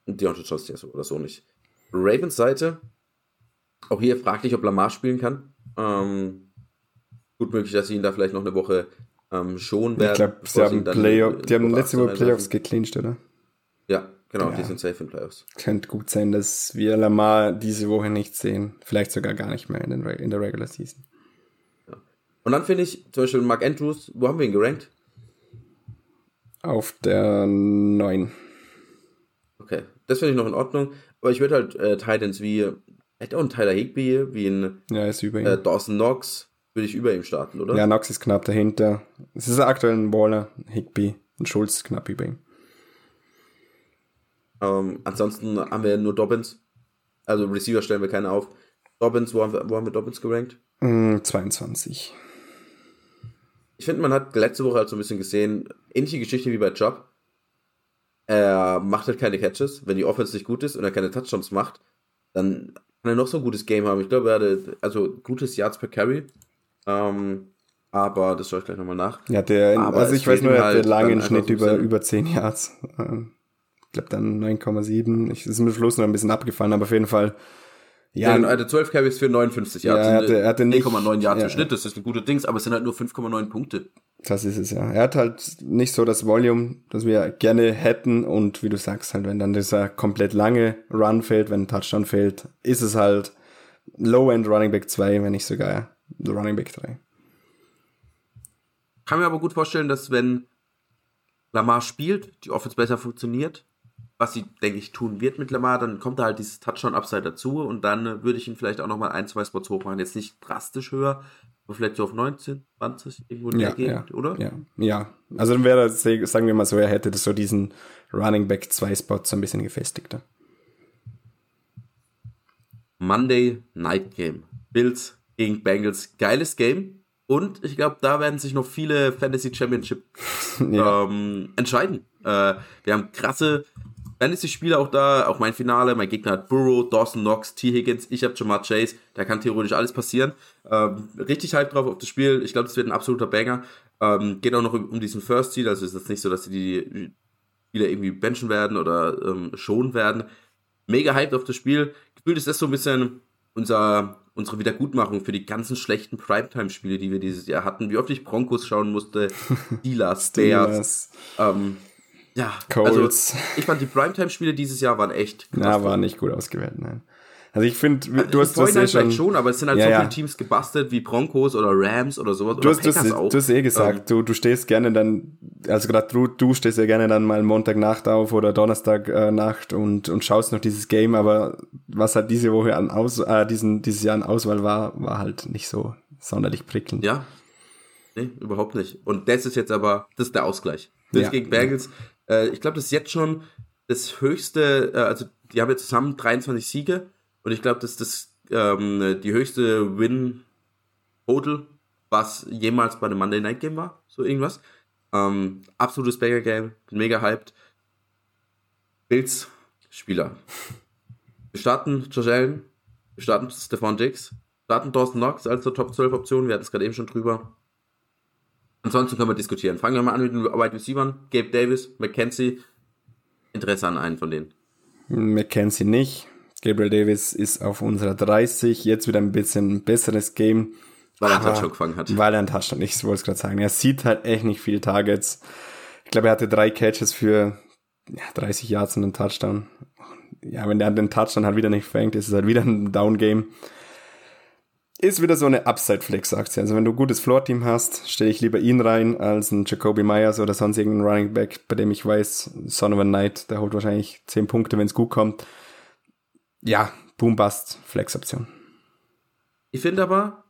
Und Deontay Johnson ja so oder so nicht. Ravens Seite, auch hier fraglich, ob Lamar spielen kann. Ähm, gut möglich, dass sie ihn da vielleicht noch eine Woche ähm, schonen werden. Ich glaube, sie haben Playoff, die haben letzte Woche Playoffs geclinched, oder? Ja, genau, ja. die sind safe in Playoffs. Könnte gut sein, dass wir Lamar diese Woche nicht sehen. Vielleicht sogar gar nicht mehr in, den, in der Regular Season. Ja. Und dann finde ich zum Beispiel Mark Andrews, wo haben wir ihn gerankt? Auf der 9. Okay, das finde ich noch in Ordnung. Aber ich würde halt äh, Titans wie Hätte auch ein Tyler Higby, wie ein ja, ist über ihm. Äh, Dawson Knox, würde ich über ihm starten, oder? Ja, Knox ist knapp dahinter. Es ist aktuell ein Waller, Higby und Schulz ist knapp über ihm. Ähm, ansonsten haben wir nur Dobbins. Also Receiver stellen wir keinen auf. Dobbins, wo haben wir, wo haben wir Dobbins gerankt? Mm, 22. Ich finde, man hat letzte Woche halt so ein bisschen gesehen, ähnliche Geschichte wie bei Job. Er macht halt keine Catches. Wenn die Offense nicht gut ist und er keine Touchdowns macht, dann kann er noch so ein gutes Game haben. Ich glaube, er hatte also gutes Yards per Carry. Ähm, aber das schaue ich gleich nochmal nach. Ja, der, aber also ich weiß nur, er hatte halt lange im Schnitt über, über 10 Yards. Ähm, ich glaube dann 9,7. Ich ist mit Schluss noch ein bisschen abgefallen, aber auf jeden Fall. Ja, ja hatte 12 Carries für 59 Yards. Ja, er hatte, er hatte 9,9 Yards ja, im Schnitt, das ist ein guter Dings, aber es sind halt nur 5,9 Punkte. Das ist es, ja. Er hat halt nicht so das Volume, das wir gerne hätten und wie du sagst, halt, wenn dann dieser komplett lange Run fehlt, wenn ein Touchdown fehlt, ist es halt Low-End Running Back 2, wenn nicht sogar Running Back 3. Kann mir aber gut vorstellen, dass wenn Lamar spielt, die Offense besser funktioniert, was sie, denke ich, tun wird mit Lamar, dann kommt da halt dieses Touchdown-Upside dazu und dann äh, würde ich ihn vielleicht auch nochmal ein, zwei Spots hochmachen. Jetzt nicht drastisch höher, aber vielleicht so auf 19, 20, irgendwo in ja, der Gegend, ja, oder? Ja, ja. Also dann wäre das, sagen wir mal so, er hätte das so diesen Running Back zwei Spots so ein bisschen gefestigter. Monday Night Game. Bills gegen Bengals. Geiles Game. Und ich glaube, da werden sich noch viele Fantasy Championship ja. ähm, entscheiden. Äh, wir haben krasse Fantasy-Spieler auch da, auch mein Finale. Mein Gegner hat Burrow, Dawson Knox, T. Higgins, ich habe Jamar Chase. Da kann theoretisch alles passieren. Ähm, richtig hype drauf auf das Spiel. Ich glaube, das wird ein absoluter Banger. Ähm, geht auch noch um, um diesen First Seed. Also ist es nicht so, dass sie die Spieler irgendwie benchen werden oder ähm, schonen werden. Mega hyped auf das Spiel. Gefühlt ist das so ein bisschen unser, unsere Wiedergutmachung für die ganzen schlechten Primetime-Spiele, die wir dieses Jahr hatten. Wie oft ich Broncos schauen musste, Steelers, Bears. Ähm, ja, Colts. also ich fand die Primetime-Spiele dieses Jahr waren echt krass. Ja, waren nicht gut ausgewählt, nein. Also ich finde, du hast das eh schon, schon, aber es sind halt ja, so viele. Teams gebastelt wie Broncos oder Rams oder sowas. Du, hast, du, du hast eh gesagt, ähm, du, du stehst gerne dann, also gerade du, du stehst ja gerne dann mal Montagnacht auf oder Donnerstagnacht äh, und, und schaust noch dieses Game, aber was halt diese Woche an Aus, äh, diesen, dieses Jahr an Auswahl war, war halt nicht so sonderlich prickelnd. Ja. Nee, überhaupt nicht. Und das ist jetzt aber, das ist der Ausgleich. Das ja. gegen Bengals. Äh, ich glaube, das ist jetzt schon das höchste, äh, also die haben ja zusammen 23 Siege und ich glaube, das ist das, ähm, die höchste Win-Total, was jemals bei einem Monday Night Game war. So irgendwas. Ähm, absolutes Banger Game. Bin mega hyped. Bills Spieler. Wir starten Josh Allen. Wir starten Stefan Diggs. Wir starten Dawson Knox als der Top 12 Option. Wir hatten es gerade eben schon drüber. Ansonsten können wir diskutieren. Fangen wir mal an mit den Wide Receivers. Gabe Davis, McKenzie. Interesse an einen von denen. McKenzie nicht. Gabriel Davis ist auf unserer 30, jetzt wieder ein bisschen besseres Game. Weil er einen Touchdown gefangen hat. Weil er einen Touchdown, ich wollte es gerade sagen. Er sieht halt echt nicht viele Targets. Ich glaube, er hatte drei Catches für ja, 30 Yards und einen Touchdown. Ja, wenn der den Touchdown halt wieder nicht fängt, ist es halt wieder ein Down-Game. Ist wieder so eine Upside-Flex-Aktie. Also wenn du ein gutes Floor-Team hast, stelle ich lieber ihn rein als einen Jacoby Myers oder sonst irgendeinen Running Back, bei dem ich weiß, Son of a Night, der holt wahrscheinlich 10 Punkte, wenn es gut kommt ja, Boom-Bust, Flex-Option. Ich finde aber,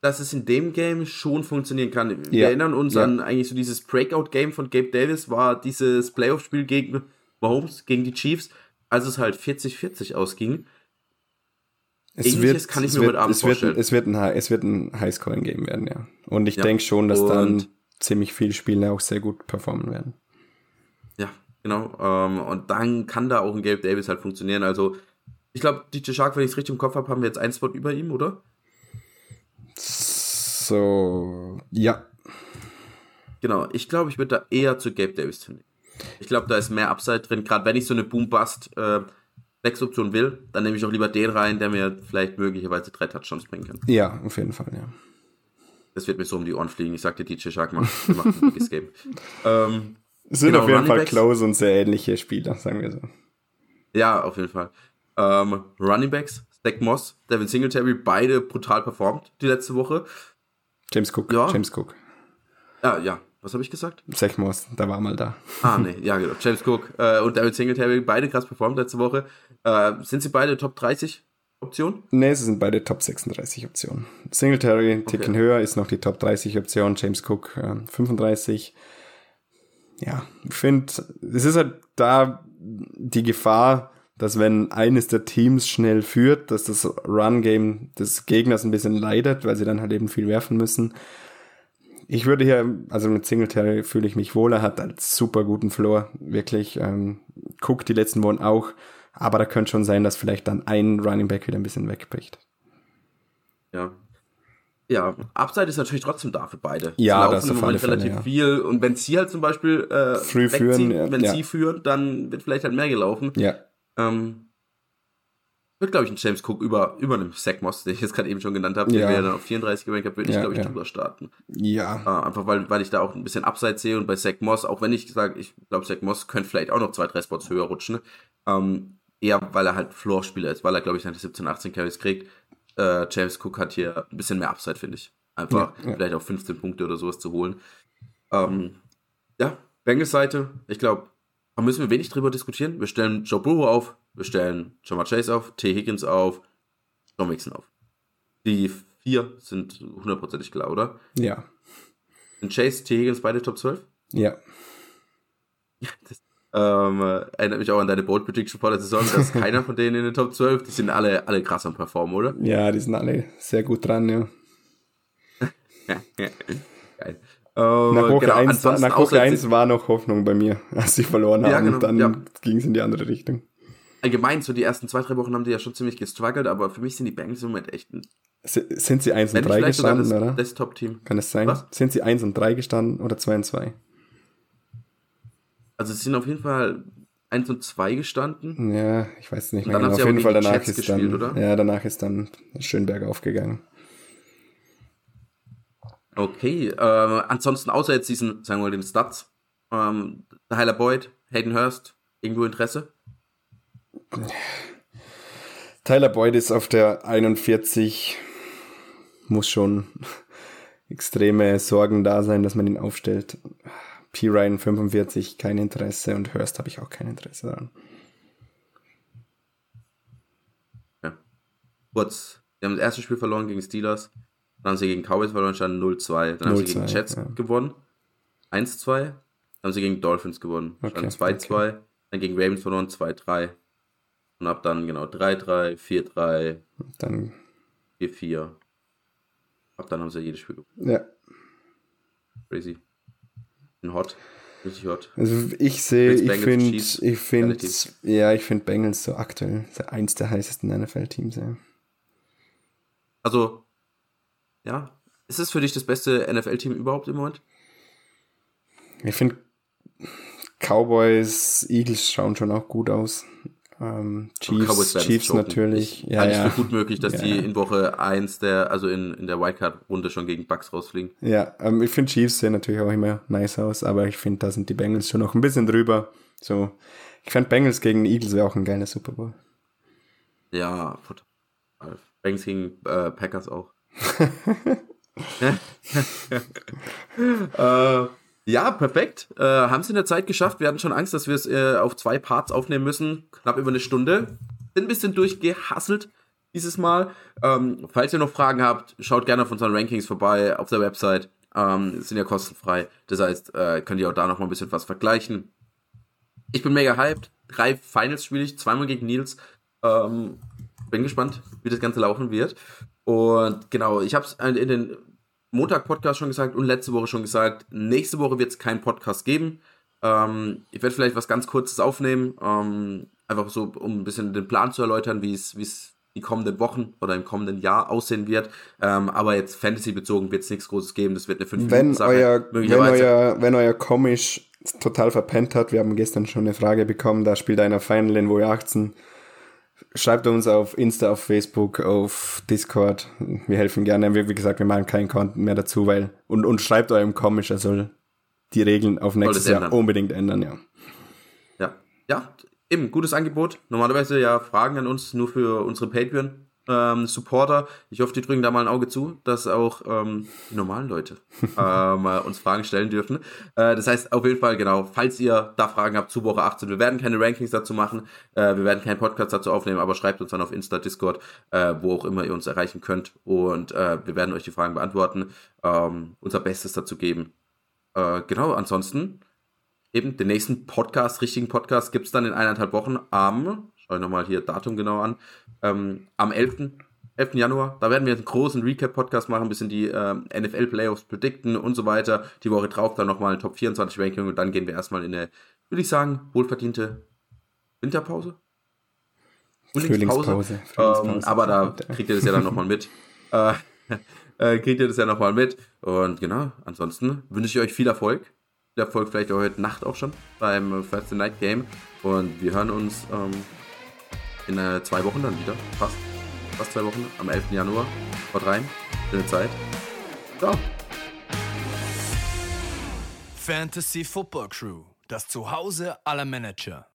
dass es in dem Game schon funktionieren kann. Wir ja. erinnern uns ja. an eigentlich so dieses Breakout-Game von Gabe Davis, war dieses Playoff-Spiel gegen Mahomes, gegen die Chiefs, als es halt 40-40 ausging. Es Ähnliches wird, kann ich mir wird, heute Abend es vorstellen. Wird, es wird ein, es wird ein Highscoring-Game werden, ja. Und ich ja. denke schon, dass Und dann ziemlich viele Spiele auch sehr gut performen werden. Ja, genau. Ähm, und dann kann da auch ein Gabe Davis halt funktionieren. Also ich glaube, DJ Shark, wenn ich es richtig im Kopf habe, haben wir jetzt einen Spot über ihm, oder? So, ja. Genau, ich glaube, ich würde da eher zu Gabe Davis tendieren. Ich glaube, da ist mehr Upside drin. Gerade wenn ich so eine Boom-Bust äh, Wechseloption will, dann nehme ich auch lieber den rein, der mir vielleicht möglicherweise drei Touchdowns bringen kann. Ja, auf jeden Fall, ja. Das wird mir so um die Ohren fliegen. Ich sagte DJ Shark, mach, mach ein Game. Ähm, es sind genau, auf jeden Fall close und sehr ähnliche Spieler, sagen wir so. Ja, auf jeden Fall. Ähm, Running Backs, Zach Moss, Devin Singletary, beide brutal performt die letzte Woche. James Cook, ja. James Cook. Ah, ja, was habe ich gesagt? Zach Moss, da war mal da. Ah, nee, ja, genau. James Cook äh, und David Singletary, beide krass performt letzte Woche. Äh, sind sie beide Top 30 Optionen? Nee, sie sind beide Top 36 Optionen. Singletary, okay. Ticken höher, ist noch die Top 30 Option. James Cook, äh, 35. Ja, ich finde, es ist halt da die Gefahr, dass wenn eines der Teams schnell führt, dass das Run-Game des Gegners ein bisschen leidet, weil sie dann halt eben viel werfen müssen. Ich würde hier, also mit Singletary fühle ich mich wohler, hat einen super guten Floor, wirklich. Ähm, Cook die letzten Wochen auch Aber da könnte schon sein, dass vielleicht dann ein Running Back wieder ein bisschen wegbricht. Ja. Ja, Upside ist natürlich trotzdem da für beide. Ja, das ist im Moment Fälle, relativ ja. viel. Und wenn sie halt zum Beispiel äh, führen, ja, wenn ja. sie führen, dann wird vielleicht halt mehr gelaufen. Ja, Ähm, wird, glaube ich, ein James Cook über, über einem Zach Moss, den ich jetzt gerade eben schon genannt habe, den Ja. wir ja dann auf 34 gerankt haben, würde ich, Ja, glaube ich, ja. drüber starten. ja, Äh, einfach weil, weil ich da auch ein bisschen Upside sehe und bei Zach Moss, auch wenn ich sage, ich glaube, Zach Moss könnte vielleicht auch noch zwei, drei Spots höher rutschen. Ähm, eher, weil er halt Floor-Spieler ist, weil er, glaube ich, seine 17, 18 Carries kriegt. Äh, James Cook hat hier ein bisschen mehr Upside, finde ich. Einfach vielleicht auch 15 Punkte oder sowas zu holen. Ähm, ja, Bengals Seite, ich glaube, da müssen wir wenig drüber diskutieren. Wir stellen Joe Burrow auf, wir stellen Jamar Chase auf, T. Higgins auf, John Mixon auf. Die vier sind hundertprozentig klar, oder? ja, Sind Chase, T. Higgins beide Top 12? ja. Ja, das ähm, äh, erinnert mich auch an deine Bold Prediction vor der Saison, dass keiner von denen in den Top 12, die sind alle, alle krass am Performen, oder? Ja, die sind alle sehr gut dran, ja. Geil. Ähm, Nach Woche genau, 1, ansonsten nach Woche außer- 1 war noch Hoffnung bei mir, als sie verloren haben. Ja, genau, und dann ja. ging es in die andere Richtung. Allgemein, so die ersten zwei, drei Wochen haben die ja schon ziemlich gestruggelt, aber für mich sind die Bengals im Moment echt ein, S sind sie 1 wenn und nicht 3 vielleicht sogar gestanden, das, oder? das Top-Team. Kann es sein? Was? Sind sie 1 und 3 gestanden oder 2 und 2? Also sie sind auf jeden Fall 1 und 2 gestanden. Ja, ich weiß nicht mehr dann haben genau. sie Auf jeden Fall danach ist gespielt, dann, oder? ja, danach ist dann schön bergauf gegangen. Okay, äh, ansonsten außer jetzt diesen, sagen wir mal, den Stats, ähm, Tyler Boyd, Hayden Hurst, irgendwo Interesse? Tyler Boyd ist auf der 41, muss schon extreme Sorgen da sein, dass man ihn aufstellt. P. Ryan 45, kein Interesse und Hurst habe ich auch kein Interesse daran. Ja. Kurz, sie haben das erste Spiel verloren gegen Steelers, dann haben sie gegen Cowboys verloren, standen 0-2, dann haben sie gegen 0-2, Jets ja. gewonnen, 1-2, dann haben sie gegen Dolphins gewonnen, Okay, standen 2-2, dann gegen Ravens verloren, 2-3 und ab dann genau 3-3, 4-3, Dann, 4-4. Ab dann haben sie jedes Spiel gewonnen. ja. Crazy. Bin hot. Richtig hot. Also ich sehe, ich finde, ich finde, ja, ich finde Bengals so aktuell eins der heißesten NFL-Teams. Ja. Also, ja. Ist es für dich das beste NFL-Team überhaupt im Moment? Ich finde Cowboys, Eagles schauen schon auch gut aus. Ähm, Chiefs, Chiefs choken. natürlich. Ich, ja, halte ich ja. für gut möglich, dass Ja, die in Woche 1 der, also in, in der Wildcard-Runde schon gegen Bucks rausfliegen. Ja, ähm, ich finde Chiefs sehen natürlich auch immer nice aus, aber ich finde, da sind die Bengals schon noch ein bisschen drüber. So, ich fand Bengals gegen Eagles wäre auch ein geiler Super Bowl. Ja, total. Bengals gegen äh, Packers auch. äh, ja, perfekt. Äh, haben sie in der Zeit geschafft. Wir hatten schon Angst, dass wir es äh, auf zwei Parts aufnehmen müssen. Knapp über eine Stunde. Sind ein bisschen durchgehasselt dieses Mal. Ähm, falls ihr noch Fragen habt, schaut gerne auf unseren Rankings vorbei auf der Website. Ähm, sind ja kostenfrei. Das heißt, äh, könnt ihr auch da noch mal ein bisschen was vergleichen. Ich bin mega hyped. Drei Finals spiele ich, zweimal gegen Nils. Ähm, bin gespannt, wie das Ganze laufen wird. Und genau, ich habe es in den Montag-Podcast schon gesagt und letzte Woche schon gesagt, nächste Woche wird es keinen Podcast geben. Ähm, ich werde vielleicht was ganz Kurzes aufnehmen, ähm, einfach so, um ein bisschen den Plan zu erläutern, wie es die kommenden Wochen oder im kommenden Jahr aussehen wird. Ähm, aber jetzt Fantasy-bezogen wird es nichts Großes geben. Das wird eine 5 Wenn euer, wenn euer, wenn euer Komisch total verpennt hat, wir haben gestern schon eine Frage bekommen, da spielt einer Final in Woche 18. Schreibt uns auf Insta, auf Facebook, auf Discord. Wir helfen gerne. Wie, wie gesagt, wir machen keinen Content mehr dazu, weil, und, und schreibt eurem Komisch, er soll die Regeln auf nächstes Jahr ändern. unbedingt ändern, ja. Ja, ja, eben, gutes Angebot. Normalerweise ja Fragen an uns nur für unsere Patreon. Ähm, Supporter, ich hoffe, die drücken da mal ein Auge zu, dass auch ähm, die normalen Leute ähm, äh, uns Fragen stellen dürfen. Äh, das heißt, auf jeden Fall, genau, falls ihr da Fragen habt zu Woche 18, wir werden keine Rankings dazu machen, äh, wir werden keinen Podcast dazu aufnehmen, aber schreibt uns dann auf Insta, Discord, äh, wo auch immer ihr uns erreichen könnt und äh, wir werden euch die Fragen beantworten, ähm, unser Bestes dazu geben. Äh, genau, ansonsten eben den nächsten Podcast, richtigen Podcast, gibt es dann in eineinhalb Wochen am, schau ich nochmal hier Datum genau an, ähm, am 11. 11. Januar. Da werden wir einen großen Recap-Podcast machen, ein bisschen die ähm, NFL-Playoffs predikten und so weiter. Die Woche drauf dann nochmal ein Top 24-Ranking und dann gehen wir erstmal in eine, würde ich sagen, wohlverdiente Winterpause. Frühlingspause. Frühlingspause. Ähm, aber da kriegt ihr das ja dann nochmal mit. Äh, äh, kriegt ihr das ja nochmal mit. Und genau, ansonsten wünsche ich euch viel Erfolg. Viel Erfolg vielleicht heute Nacht auch schon beim Thursday Night Game. Und wir hören uns ähm, in äh, zwei Wochen dann wieder. Fast. Fast zwei Wochen. Am 11. Januar. Haut rein. Schöne Zeit. Ciao. Fantasy Football Crew. Das Zuhause aller Manager.